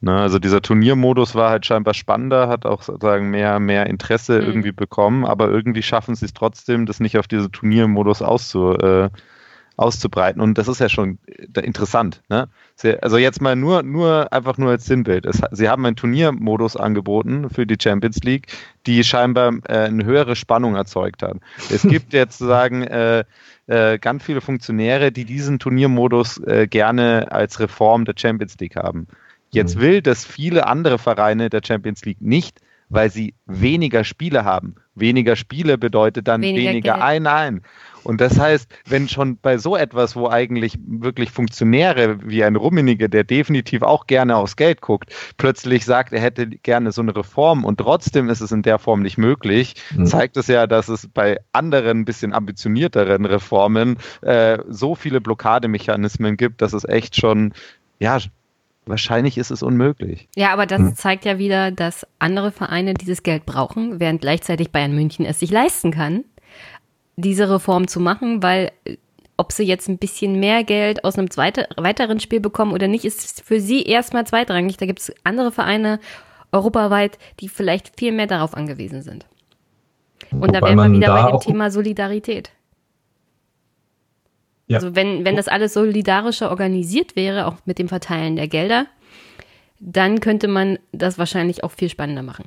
Ne, also dieser Turniermodus war halt scheinbar spannender, hat auch sozusagen mehr, mehr Interesse mhm. irgendwie bekommen, aber irgendwie schaffen sie es trotzdem, das nicht auf diesen Turniermodus auszu, äh, auszubreiten. Und das ist ja schon äh, interessant. Ne? also jetzt mal nur, nur einfach nur als Sinnbild. Es, sie haben einen Turniermodus angeboten für die Champions League, die scheinbar äh, eine höhere Spannung erzeugt hat. Es gibt jetzt sozusagen äh, äh, ganz viele Funktionäre, die diesen Turniermodus äh, gerne als Reform der Champions League haben. Jetzt mhm. will das viele andere Vereine der Champions League nicht, weil sie weniger Spiele haben. Weniger Spiele bedeutet dann weniger, weniger Einnahmen. Und das heißt, wenn schon bei so etwas, wo eigentlich wirklich Funktionäre wie ein Rummenige, der definitiv auch gerne aufs Geld guckt, plötzlich sagt, er hätte gerne so eine Reform und trotzdem ist es in der Form nicht möglich, mhm. zeigt es ja, dass es bei anderen, bisschen ambitionierteren Reformen äh, so viele Blockademechanismen gibt, dass es echt schon, ja, Wahrscheinlich ist es unmöglich. Ja, aber das hm. zeigt ja wieder, dass andere Vereine dieses Geld brauchen, während gleichzeitig Bayern München es sich leisten kann diese Reform zu machen, weil ob sie jetzt ein bisschen mehr Geld aus einem zweite, weiteren Spiel bekommen oder nicht, ist für sie erstmal zweitrangig. Da gibt es andere Vereine europaweit, die vielleicht viel mehr darauf angewiesen sind. Und Wobei da wären wir wieder bei dem Thema Solidarität. Ja. Also wenn, wenn das alles solidarischer organisiert wäre, auch mit dem Verteilen der Gelder, dann könnte man das wahrscheinlich auch viel spannender machen.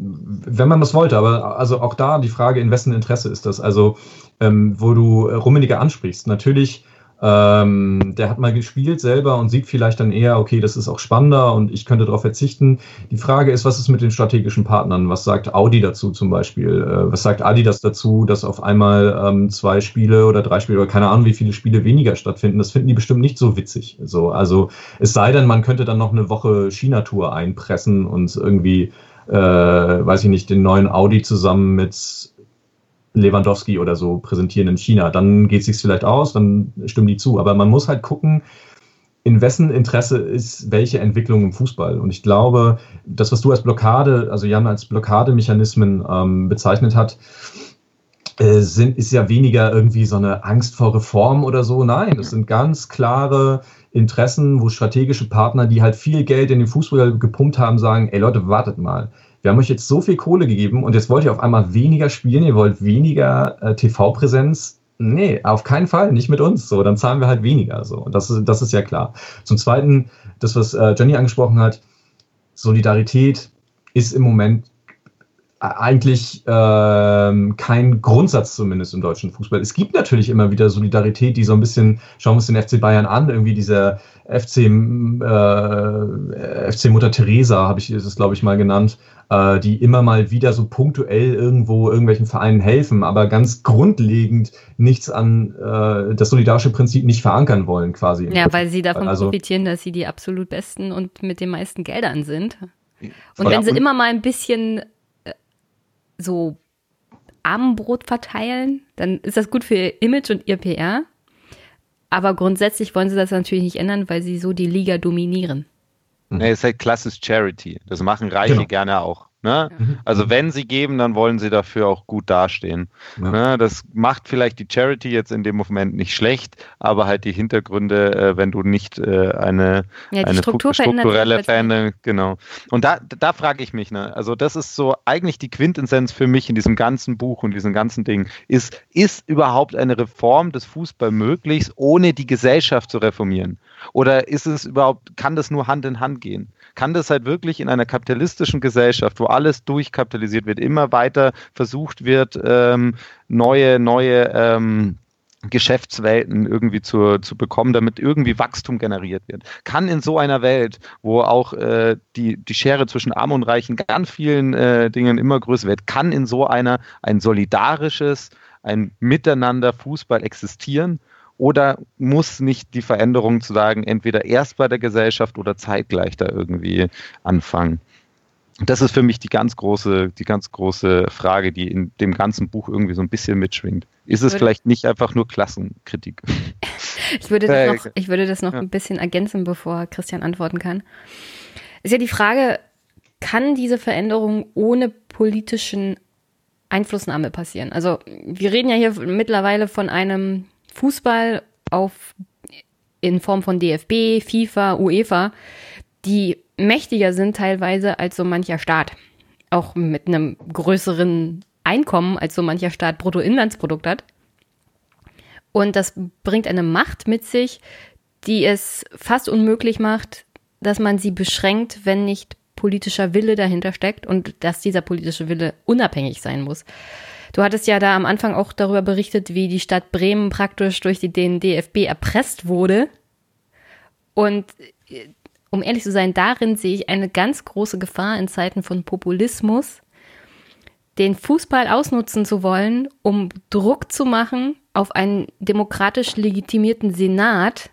Wenn man das wollte, aber also auch da die Frage, in wessen Interesse ist das? Also, ähm, wo du Rummeniger ansprichst, natürlich ähm, der hat mal gespielt selber und sieht vielleicht dann eher, okay, das ist auch spannender und ich könnte darauf verzichten. Die Frage ist, was ist mit den strategischen Partnern? Was sagt Audi dazu zum Beispiel? Äh, was sagt Adidas dazu, dass auf einmal ähm, zwei Spiele oder drei Spiele oder keine Ahnung, wie viele Spiele weniger stattfinden? Das finden die bestimmt nicht so witzig. So, also es sei denn, man könnte dann noch eine Woche China-Tour einpressen und irgendwie, äh, weiß ich nicht, den neuen Audi zusammen mit Lewandowski oder so präsentieren in China. Dann geht es sich vielleicht aus, dann stimmen die zu. Aber man muss halt gucken, in wessen Interesse ist welche Entwicklung im Fußball. Und ich glaube, das, was du als Blockade, also Jan als Blockademechanismen ähm, bezeichnet hat, äh, sind, ist ja weniger irgendwie so eine Angst vor Reform oder so. Nein, das sind ganz klare Interessen, wo strategische Partner, die halt viel Geld in den Fußball gepumpt haben, sagen, ey Leute, wartet mal wir haben euch jetzt so viel Kohle gegeben und jetzt wollt ihr auf einmal weniger spielen, ihr wollt weniger äh, TV-Präsenz. Nee, auf keinen Fall, nicht mit uns. So, dann zahlen wir halt weniger. So, und das, das ist ja klar. Zum Zweiten, das, was äh, Jenny angesprochen hat, Solidarität ist im Moment eigentlich ähm, kein Grundsatz zumindest im deutschen Fußball. Es gibt natürlich immer wieder Solidarität, die so ein bisschen, schauen wir uns den FC Bayern an, irgendwie dieser FC, äh, FC Mutter Teresa, habe ich, ist es glaube ich mal genannt, äh, die immer mal wieder so punktuell irgendwo irgendwelchen Vereinen helfen, aber ganz grundlegend nichts an äh, das solidarische Prinzip nicht verankern wollen quasi. Ja, weil sie davon also, profitieren, dass sie die absolut besten und mit den meisten Geldern sind. Und wenn sie immer mal ein bisschen so Armenbrot verteilen, dann ist das gut für ihr Image und ihr PR. Aber grundsätzlich wollen sie das natürlich nicht ändern, weil sie so die Liga dominieren. Nee, es ist halt klassisch Charity. Das machen Reiche genau. gerne auch. Ne? Mhm. Also wenn sie geben, dann wollen sie dafür auch gut dastehen. Ja. Ne? Das macht vielleicht die Charity jetzt in dem Moment nicht schlecht, aber halt die Hintergründe, äh, wenn du nicht äh, eine, ja, eine Struktur strukturelle Veränderung, genau. Und da, da frage ich mich, ne? also das ist so eigentlich die Quintessenz für mich in diesem ganzen Buch und diesem ganzen Ding, ist, ist überhaupt eine Reform des Fußball möglich, ohne die Gesellschaft zu reformieren? Oder ist es überhaupt, kann das nur Hand in Hand gehen? Kann das halt wirklich in einer kapitalistischen Gesellschaft, wo alles durchkapitalisiert wird, immer weiter versucht wird, ähm, neue, neue ähm, Geschäftswelten irgendwie zu, zu bekommen, damit irgendwie Wachstum generiert wird. Kann in so einer Welt, wo auch äh, die, die Schere zwischen Arm und Reich in ganz vielen äh, Dingen immer größer wird, kann in so einer ein solidarisches, ein Miteinander Fußball existieren oder muss nicht die Veränderung zu sagen, entweder erst bei der Gesellschaft oder zeitgleich da irgendwie anfangen? Das ist für mich die ganz große, die ganz große Frage, die in dem ganzen Buch irgendwie so ein bisschen mitschwingt. Ist es vielleicht nicht einfach nur Klassenkritik? Ich würde das äh, noch, ich würde das noch ja. ein bisschen ergänzen, bevor Christian antworten kann. Ist ja die Frage, kann diese Veränderung ohne politischen Einflussnahme passieren? Also wir reden ja hier mittlerweile von einem Fußball auf, in Form von DFB, FIFA, UEFA, die mächtiger sind teilweise als so mancher Staat. Auch mit einem größeren Einkommen als so mancher Staat Bruttoinlandsprodukt hat. Und das bringt eine Macht mit sich, die es fast unmöglich macht, dass man sie beschränkt, wenn nicht politischer Wille dahinter steckt und dass dieser politische Wille unabhängig sein muss. Du hattest ja da am Anfang auch darüber berichtet, wie die Stadt Bremen praktisch durch den DFB erpresst wurde. Und äh, um ehrlich zu sein, darin sehe ich eine ganz große Gefahr in Zeiten von Populismus, den Fußball ausnutzen zu wollen, um Druck zu machen auf einen demokratisch legitimierten Senat,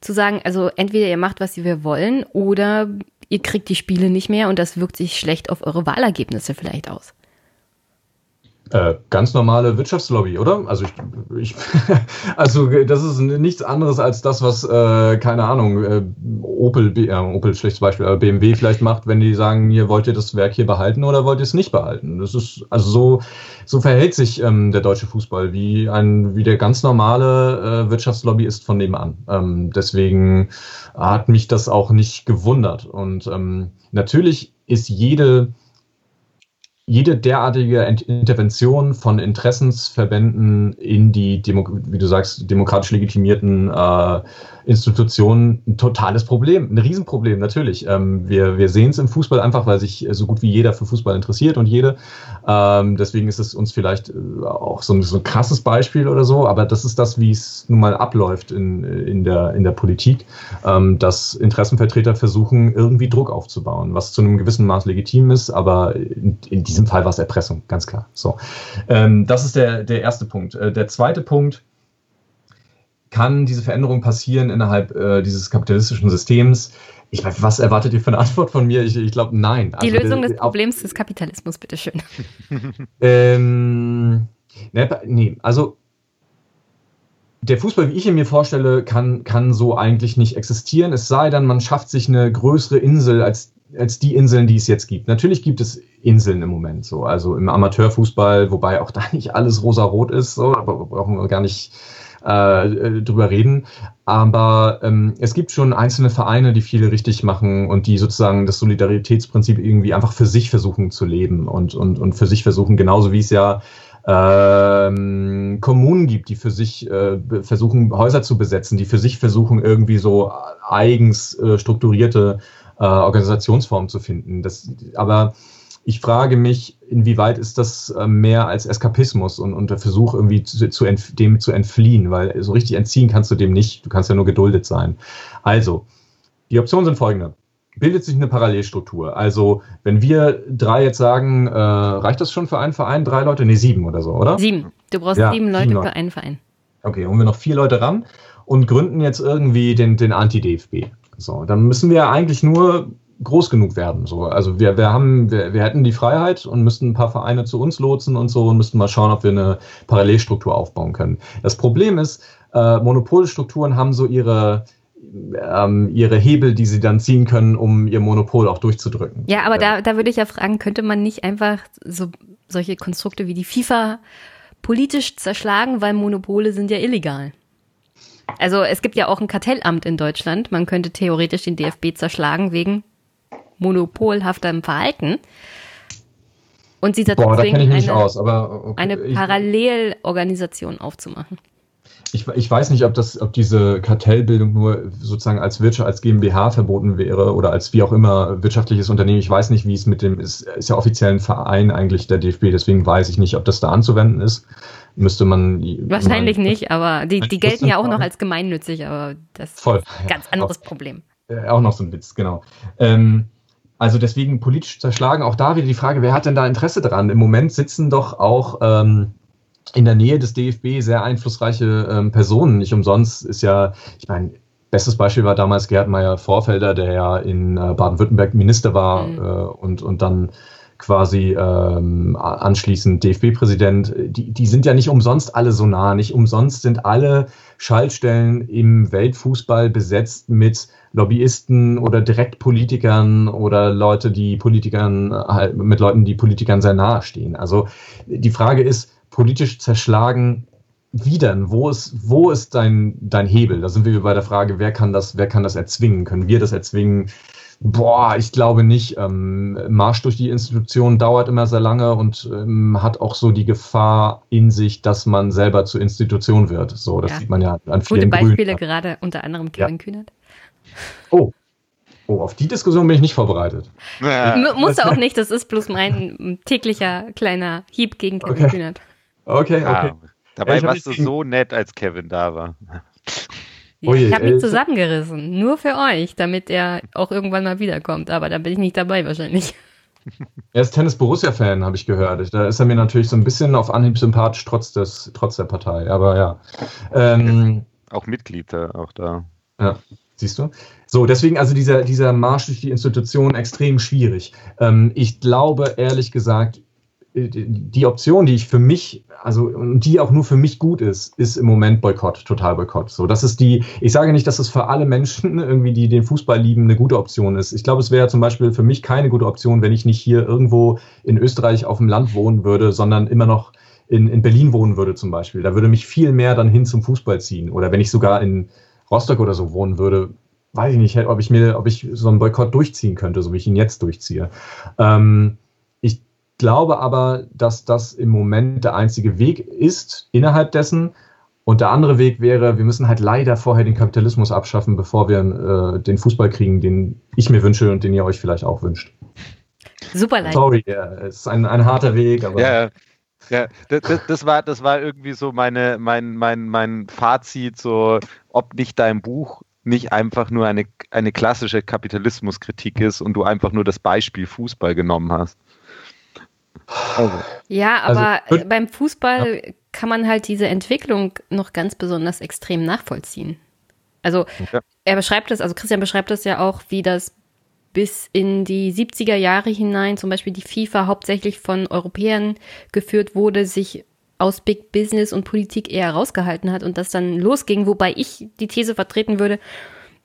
zu sagen, also entweder ihr macht, was wir wollen, oder ihr kriegt die Spiele nicht mehr und das wirkt sich schlecht auf eure Wahlergebnisse vielleicht aus. Äh, ganz normale Wirtschaftslobby, oder? Also ich, ich also das ist nichts anderes als das, was äh, keine Ahnung äh, Opel, äh, Opel schlechtes Beispiel, aber BMW vielleicht macht, wenn die sagen, hier wollt ihr das Werk hier behalten oder wollt ihr es nicht behalten? Das ist also so so verhält sich ähm, der deutsche Fußball wie ein wie der ganz normale äh, Wirtschaftslobby ist von nebenan. Ähm, deswegen hat mich das auch nicht gewundert und ähm, natürlich ist jede jede derartige Intervention von Interessensverbänden in die, Demo wie du sagst, demokratisch legitimierten äh, Institutionen ein totales Problem, ein Riesenproblem natürlich. Ähm, wir wir sehen es im Fußball einfach, weil sich so gut wie jeder für Fußball interessiert und jede. Ähm, deswegen ist es uns vielleicht äh, auch so ein, so ein krasses Beispiel oder so, aber das ist das, wie es nun mal abläuft in, in, der, in der Politik, ähm, dass Interessenvertreter versuchen, irgendwie Druck aufzubauen, was zu einem gewissen Maß legitim ist, aber in, in diesem Fall war es Erpressung, ganz klar. So, ähm, das ist der, der erste Punkt. Äh, der zweite Punkt, kann diese Veränderung passieren innerhalb äh, dieses kapitalistischen Systems? Ich meine, was erwartet ihr für eine Antwort von mir? Ich, ich glaube, nein. Die also, Lösung des Problems des Kapitalismus, bitteschön. ähm, ne, nee, also der Fußball, wie ich ihn mir vorstelle, kann, kann so eigentlich nicht existieren. Es sei denn, man schafft sich eine größere Insel als, als die Inseln, die es jetzt gibt. Natürlich gibt es Inseln im Moment so, also im Amateurfußball, wobei auch da nicht alles rosa-rot ist, so, aber brauchen wir gar nicht äh, drüber reden. Aber ähm, es gibt schon einzelne Vereine, die viele richtig machen und die sozusagen das Solidaritätsprinzip irgendwie einfach für sich versuchen zu leben und, und, und für sich versuchen, genauso wie es ja ähm, Kommunen gibt, die für sich äh, versuchen, Häuser zu besetzen, die für sich versuchen, irgendwie so eigens äh, strukturierte äh, Organisationsformen zu finden. Das, aber ich frage mich, inwieweit ist das äh, mehr als Eskapismus und, und der Versuch, irgendwie zu, zu dem zu entfliehen, weil so richtig entziehen kannst du dem nicht. Du kannst ja nur geduldet sein. Also, die Optionen sind folgende. Bildet sich eine Parallelstruktur. Also, wenn wir drei jetzt sagen, äh, reicht das schon für einen Verein? Drei Leute? Nee, sieben oder so, oder? Sieben. Du brauchst ja, sieben Leute sieben für einen Verein. Okay, holen wir noch vier Leute ran und gründen jetzt irgendwie den, den Anti-DFB. So, dann müssen wir eigentlich nur groß genug werden. So. Also wir, wir haben, wir, wir hätten die Freiheit und müssten ein paar Vereine zu uns lotsen und so und müssten mal schauen, ob wir eine Parallelstruktur aufbauen können. Das Problem ist, äh, Monopolstrukturen haben so ihre ähm, ihre Hebel, die sie dann ziehen können, um ihr Monopol auch durchzudrücken. Ja, aber da, da würde ich ja fragen, könnte man nicht einfach so solche Konstrukte wie die FIFA politisch zerschlagen, weil Monopole sind ja illegal? Also es gibt ja auch ein Kartellamt in Deutschland. Man könnte theoretisch den DFB zerschlagen wegen monopolhaftem Verhalten. Und sie dazu Boah, zwingen, eine, aus, okay, eine Parallelorganisation aufzumachen. Ich, ich, weiß nicht, ob das, ob diese Kartellbildung nur sozusagen als Wirtschaft, als GmbH verboten wäre oder als wie auch immer wirtschaftliches Unternehmen. Ich weiß nicht, wie es mit dem ist, ist ja offiziell ein Verein eigentlich der DFB, deswegen weiß ich nicht, ob das da anzuwenden ist. Müsste man. Wahrscheinlich man, nicht, aber die, die gelten ja auch noch als gemeinnützig, aber das Voll, ist ein ganz anderes auch, Problem. Äh, auch noch so ein Witz, genau. Ähm, also deswegen politisch zerschlagen. Auch da wieder die Frage, wer hat denn da Interesse dran? Im Moment sitzen doch auch ähm, in der Nähe des DFB sehr einflussreiche ähm, Personen. Nicht umsonst ist ja, ich meine, bestes Beispiel war damals Gerd Meyer Vorfelder, der ja in äh, Baden-Württemberg Minister war mhm. äh, und, und dann quasi ähm, anschließend DFB-Präsident. Die, die sind ja nicht umsonst alle so nah. Nicht umsonst sind alle Schaltstellen im Weltfußball besetzt mit Lobbyisten oder Direktpolitikern oder Leute, die Politikern halt mit Leuten, die Politikern sehr nahe stehen. Also die Frage ist, politisch zerschlagen, wie denn? Wo ist, wo ist dein, dein Hebel? Da sind wir bei der Frage, wer kann das, wer kann das erzwingen? Können wir das erzwingen? Boah, ich glaube nicht. Ähm, Marsch durch die Institution dauert immer sehr lange und ähm, hat auch so die Gefahr in sich, dass man selber zur Institution wird. So, das ja. sieht man ja an vielen Gute Beispiele Grünen. gerade, unter anderem Kevin ja. Kühnert. Oh. Oh, auf die Diskussion bin ich nicht vorbereitet. Ja. Muss auch nicht, das ist bloß mein täglicher kleiner Hieb gegen Kevin okay. Kühnert. Okay, okay. Ja, dabei warst du so nett, als Kevin da war. Ja, ich habe mich zusammengerissen, nur für euch, damit er auch irgendwann mal wiederkommt. Aber da bin ich nicht dabei wahrscheinlich. Er ist Tennis-Borussia-Fan, habe ich gehört. Da ist er mir natürlich so ein bisschen auf Anhieb sympathisch, trotz, des, trotz der Partei. Aber ja. Ähm, auch Mitglied da, auch da. Ja. Siehst du? So, deswegen also dieser, dieser Marsch durch die Institution extrem schwierig. Ähm, ich glaube, ehrlich gesagt, die Option, die ich für mich, also die auch nur für mich gut ist, ist im Moment Boykott, total Boykott. So, das ist die, ich sage nicht, dass es für alle Menschen irgendwie, die den Fußball lieben, eine gute Option ist. Ich glaube, es wäre zum Beispiel für mich keine gute Option, wenn ich nicht hier irgendwo in Österreich auf dem Land wohnen würde, sondern immer noch in, in Berlin wohnen würde zum Beispiel. Da würde mich viel mehr dann hin zum Fußball ziehen. Oder wenn ich sogar in Rostock oder so wohnen würde, weiß ich nicht, ob ich mir, ob ich so einen Boykott durchziehen könnte, so wie ich ihn jetzt durchziehe. Ähm, glaube aber, dass das im Moment der einzige Weg ist innerhalb dessen. Und der andere Weg wäre, wir müssen halt leider vorher den Kapitalismus abschaffen, bevor wir äh, den Fußball kriegen, den ich mir wünsche und den ihr euch vielleicht auch wünscht. Super leid. Sorry, ja, es ist ein, ein harter Weg, aber. Ja, ja, das, das, das, war, das war irgendwie so meine, mein, mein, mein Fazit, so ob nicht dein Buch nicht einfach nur eine, eine klassische Kapitalismuskritik ist und du einfach nur das Beispiel Fußball genommen hast. Also. Ja, aber also, beim Fußball ja. kann man halt diese Entwicklung noch ganz besonders extrem nachvollziehen. Also ja. er beschreibt das, also Christian beschreibt das ja auch, wie das bis in die 70er Jahre hinein zum Beispiel die FIFA hauptsächlich von Europäern geführt wurde, sich aus Big Business und Politik eher rausgehalten hat und das dann losging, wobei ich die These vertreten würde,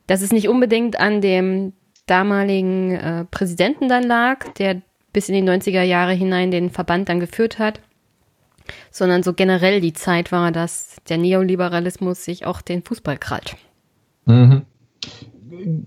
dass es nicht unbedingt an dem damaligen äh, Präsidenten dann lag, der bis in die 90er Jahre hinein den Verband dann geführt hat, sondern so generell die Zeit war, dass der Neoliberalismus sich auch den Fußball krallt. Mhm.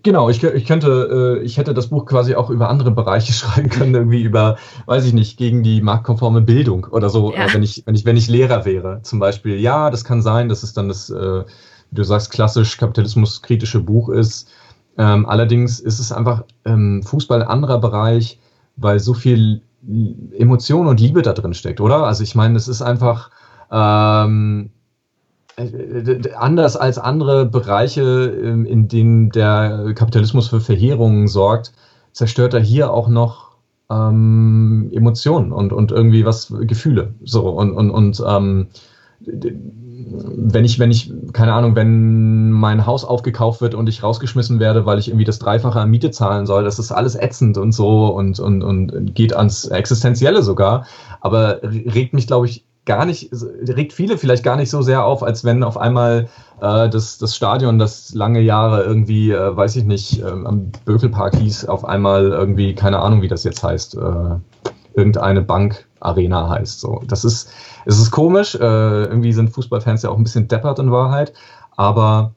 Genau, ich, ich könnte, äh, ich hätte das Buch quasi auch über andere Bereiche schreiben können, irgendwie über, weiß ich nicht, gegen die marktkonforme Bildung oder so, ja. wenn ich, wenn ich, wenn ich Lehrer wäre, zum Beispiel. Ja, das kann sein, dass es dann das, äh, wie du sagst, klassisch kapitalismuskritische Buch ist. Ähm, allerdings ist es einfach ähm, Fußball ein anderer Bereich, weil so viel Emotion und Liebe da drin steckt, oder? Also ich meine, es ist einfach ähm, äh, anders als andere Bereiche, ähm, in denen der Kapitalismus für Verheerungen sorgt, zerstört er hier auch noch ähm, Emotionen und, und irgendwie was, Gefühle. So, und, und, und ähm, wenn ich, wenn ich, keine Ahnung, wenn mein Haus aufgekauft wird und ich rausgeschmissen werde, weil ich irgendwie das Dreifache an Miete zahlen soll, das ist alles ätzend und so und, und, und geht ans Existenzielle sogar. Aber regt mich, glaube ich, gar nicht, regt viele vielleicht gar nicht so sehr auf, als wenn auf einmal äh, das, das Stadion, das lange Jahre irgendwie, äh, weiß ich nicht, äh, am Bökelpark hieß, auf einmal irgendwie, keine Ahnung, wie das jetzt heißt, äh, irgendeine Bankarena heißt. So, das ist, es ist komisch. Äh, irgendwie sind Fußballfans ja auch ein bisschen deppert in Wahrheit, aber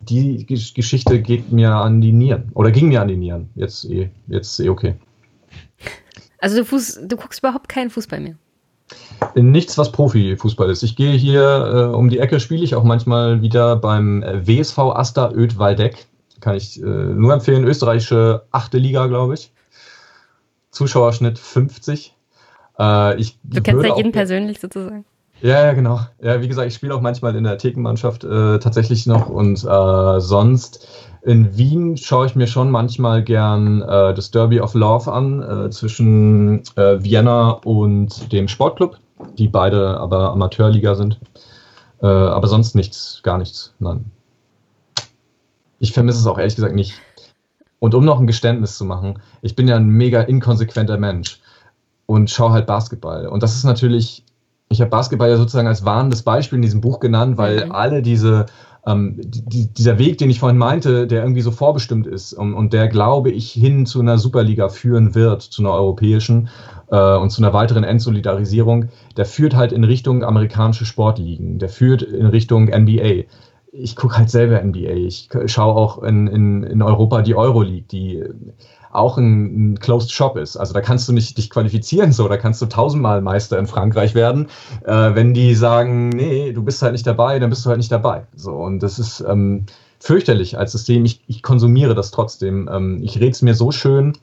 die Geschichte geht mir an die Nieren oder ging mir an die Nieren. Jetzt eh, jetzt eh okay. Also du, Fuß, du guckst überhaupt keinen Fußball mehr. Nichts, was Profifußball ist. Ich gehe hier äh, um die Ecke, spiele ich auch manchmal wieder beim äh, WSV Asta Öd Waldeck. Kann ich äh, nur empfehlen. Österreichische achte Liga, glaube ich. Zuschauerschnitt 50. Äh, ich du kennst ja jeden persönlich sozusagen. Ja, ja, genau. Ja, wie gesagt, ich spiele auch manchmal in der Thekenmannschaft äh, tatsächlich noch und äh, sonst in Wien schaue ich mir schon manchmal gern äh, das Derby of Love an äh, zwischen äh, Vienna und dem Sportclub, die beide aber Amateurliga sind. Äh, aber sonst nichts, gar nichts, nein. Ich vermisse es auch ehrlich gesagt nicht. Und um noch ein Geständnis zu machen, ich bin ja ein mega inkonsequenter Mensch und schaue halt Basketball. Und das ist natürlich, ich habe Basketball ja sozusagen als warnendes Beispiel in diesem Buch genannt, weil mhm. alle diese ähm, die, dieser Weg, den ich vorhin meinte, der irgendwie so vorbestimmt ist und, und der, glaube ich, hin zu einer Superliga führen wird, zu einer europäischen äh, und zu einer weiteren Entsolidarisierung, der führt halt in Richtung amerikanische Sportligen, der führt in Richtung NBA ich gucke halt selber NBA. Ich schaue auch in, in, in Europa die Euroleague, die auch ein, ein, Closed Shop ist. Also da kannst du nicht dich qualifizieren so, da kannst du tausendmal Meister in Frankreich werden. Äh, wenn die sagen, nee, du bist halt nicht dabei, dann bist du halt nicht dabei. So und das ist ähm, fürchterlich als System. Ich, ich konsumiere das trotzdem. Ähm, ich rede es mir so schön,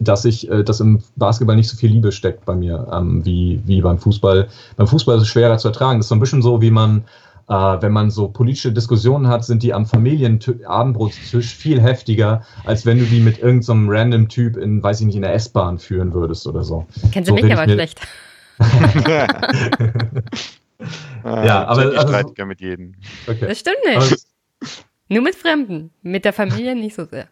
dass ich, äh, dass im Basketball nicht so viel Liebe steckt bei mir ähm, wie, wie beim Fußball. Beim Fußball ist es schwerer zu ertragen. Das ist so ein bisschen so, wie man äh, wenn man so politische Diskussionen hat, sind die am Familienabendbrotstisch viel heftiger, als wenn du die mit irgendeinem so random Typ in, weiß ich nicht, in der S-Bahn führen würdest oder so. Kennst du so mich aber schlecht. ja, aber. Ich also, streite mit jedem. Okay. Das stimmt nicht. Aber, Nur mit Fremden. Mit der Familie nicht so sehr.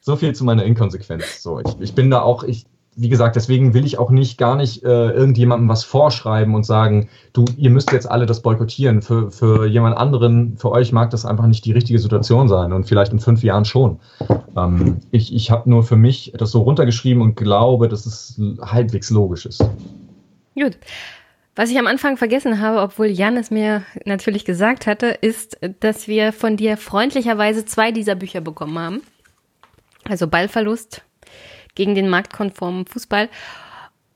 So viel zu meiner Inkonsequenz. So, ich, ich bin da auch, ich wie gesagt, deswegen will ich auch nicht gar nicht äh, irgendjemandem was vorschreiben und sagen, du, ihr müsst jetzt alle das boykottieren. Für, für jemand anderen, für euch mag das einfach nicht die richtige Situation sein und vielleicht in fünf Jahren schon. Ähm, ich ich habe nur für mich das so runtergeschrieben und glaube, dass es halbwegs logisch ist. Gut. Was ich am Anfang vergessen habe, obwohl Jan es mir natürlich gesagt hatte, ist, dass wir von dir freundlicherweise zwei dieser Bücher bekommen haben. Also Ballverlust gegen den marktkonformen Fußball.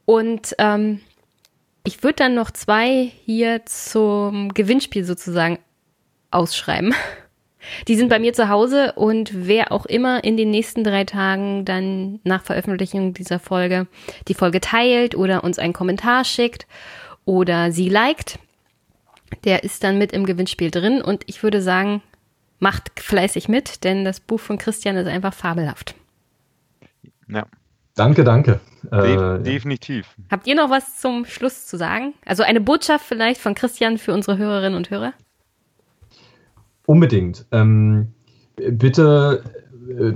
Und ähm, ich würde dann noch zwei hier zum Gewinnspiel sozusagen ausschreiben. Die sind bei mir zu Hause und wer auch immer in den nächsten drei Tagen dann nach Veröffentlichung dieser Folge die Folge teilt oder uns einen Kommentar schickt oder sie liked, der ist dann mit im Gewinnspiel drin und ich würde sagen, macht fleißig mit, denn das Buch von Christian ist einfach fabelhaft. Ja. Danke, danke. De äh, definitiv. Habt ihr noch was zum Schluss zu sagen? Also eine Botschaft vielleicht von Christian für unsere Hörerinnen und Hörer? Unbedingt. Ähm, bitte, äh,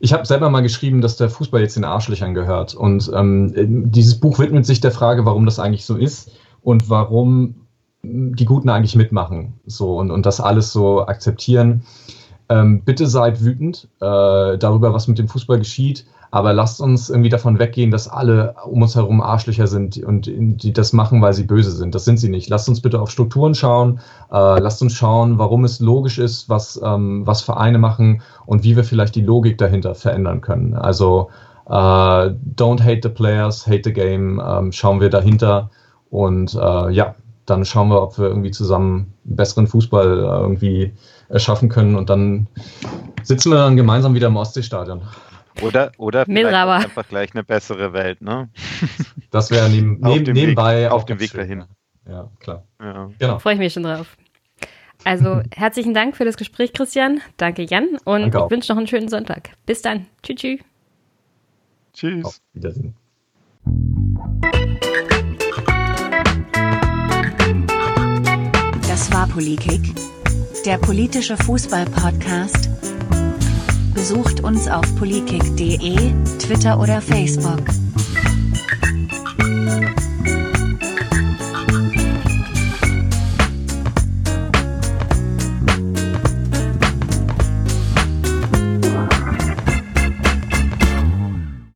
ich habe selber mal geschrieben, dass der Fußball jetzt den Arschlöchern gehört. Und ähm, dieses Buch widmet sich der Frage, warum das eigentlich so ist und warum die Guten eigentlich mitmachen so und, und das alles so akzeptieren. Ähm, bitte seid wütend äh, darüber, was mit dem Fußball geschieht, aber lasst uns irgendwie davon weggehen, dass alle um uns herum Arschlöcher sind und die das machen, weil sie böse sind. Das sind sie nicht. Lasst uns bitte auf Strukturen schauen. Äh, lasst uns schauen, warum es logisch ist, was, ähm, was Vereine machen und wie wir vielleicht die Logik dahinter verändern können. Also äh, don't hate the players, hate the game. Ähm, schauen wir dahinter und äh, ja, dann schauen wir, ob wir irgendwie zusammen besseren Fußball äh, irgendwie erschaffen können und dann sitzen wir dann gemeinsam wieder im Ostseestadion. Oder, oder vielleicht einfach gleich eine bessere Welt, ne? Das wäre neben, neben, nebenbei Weg, auf dem Weg dahin. Ja, klar. Ja. Genau. Freue ich mich schon drauf. Also herzlichen Dank für das Gespräch, Christian. Danke, Jan. Und Danke ich wünsche noch einen schönen Sonntag. Bis dann. Tschüss. Tschüss. Tschüss. Auf Wiedersehen. Das war Politik, der politische Fußball-Podcast. Besucht uns auf politik.de, Twitter oder Facebook.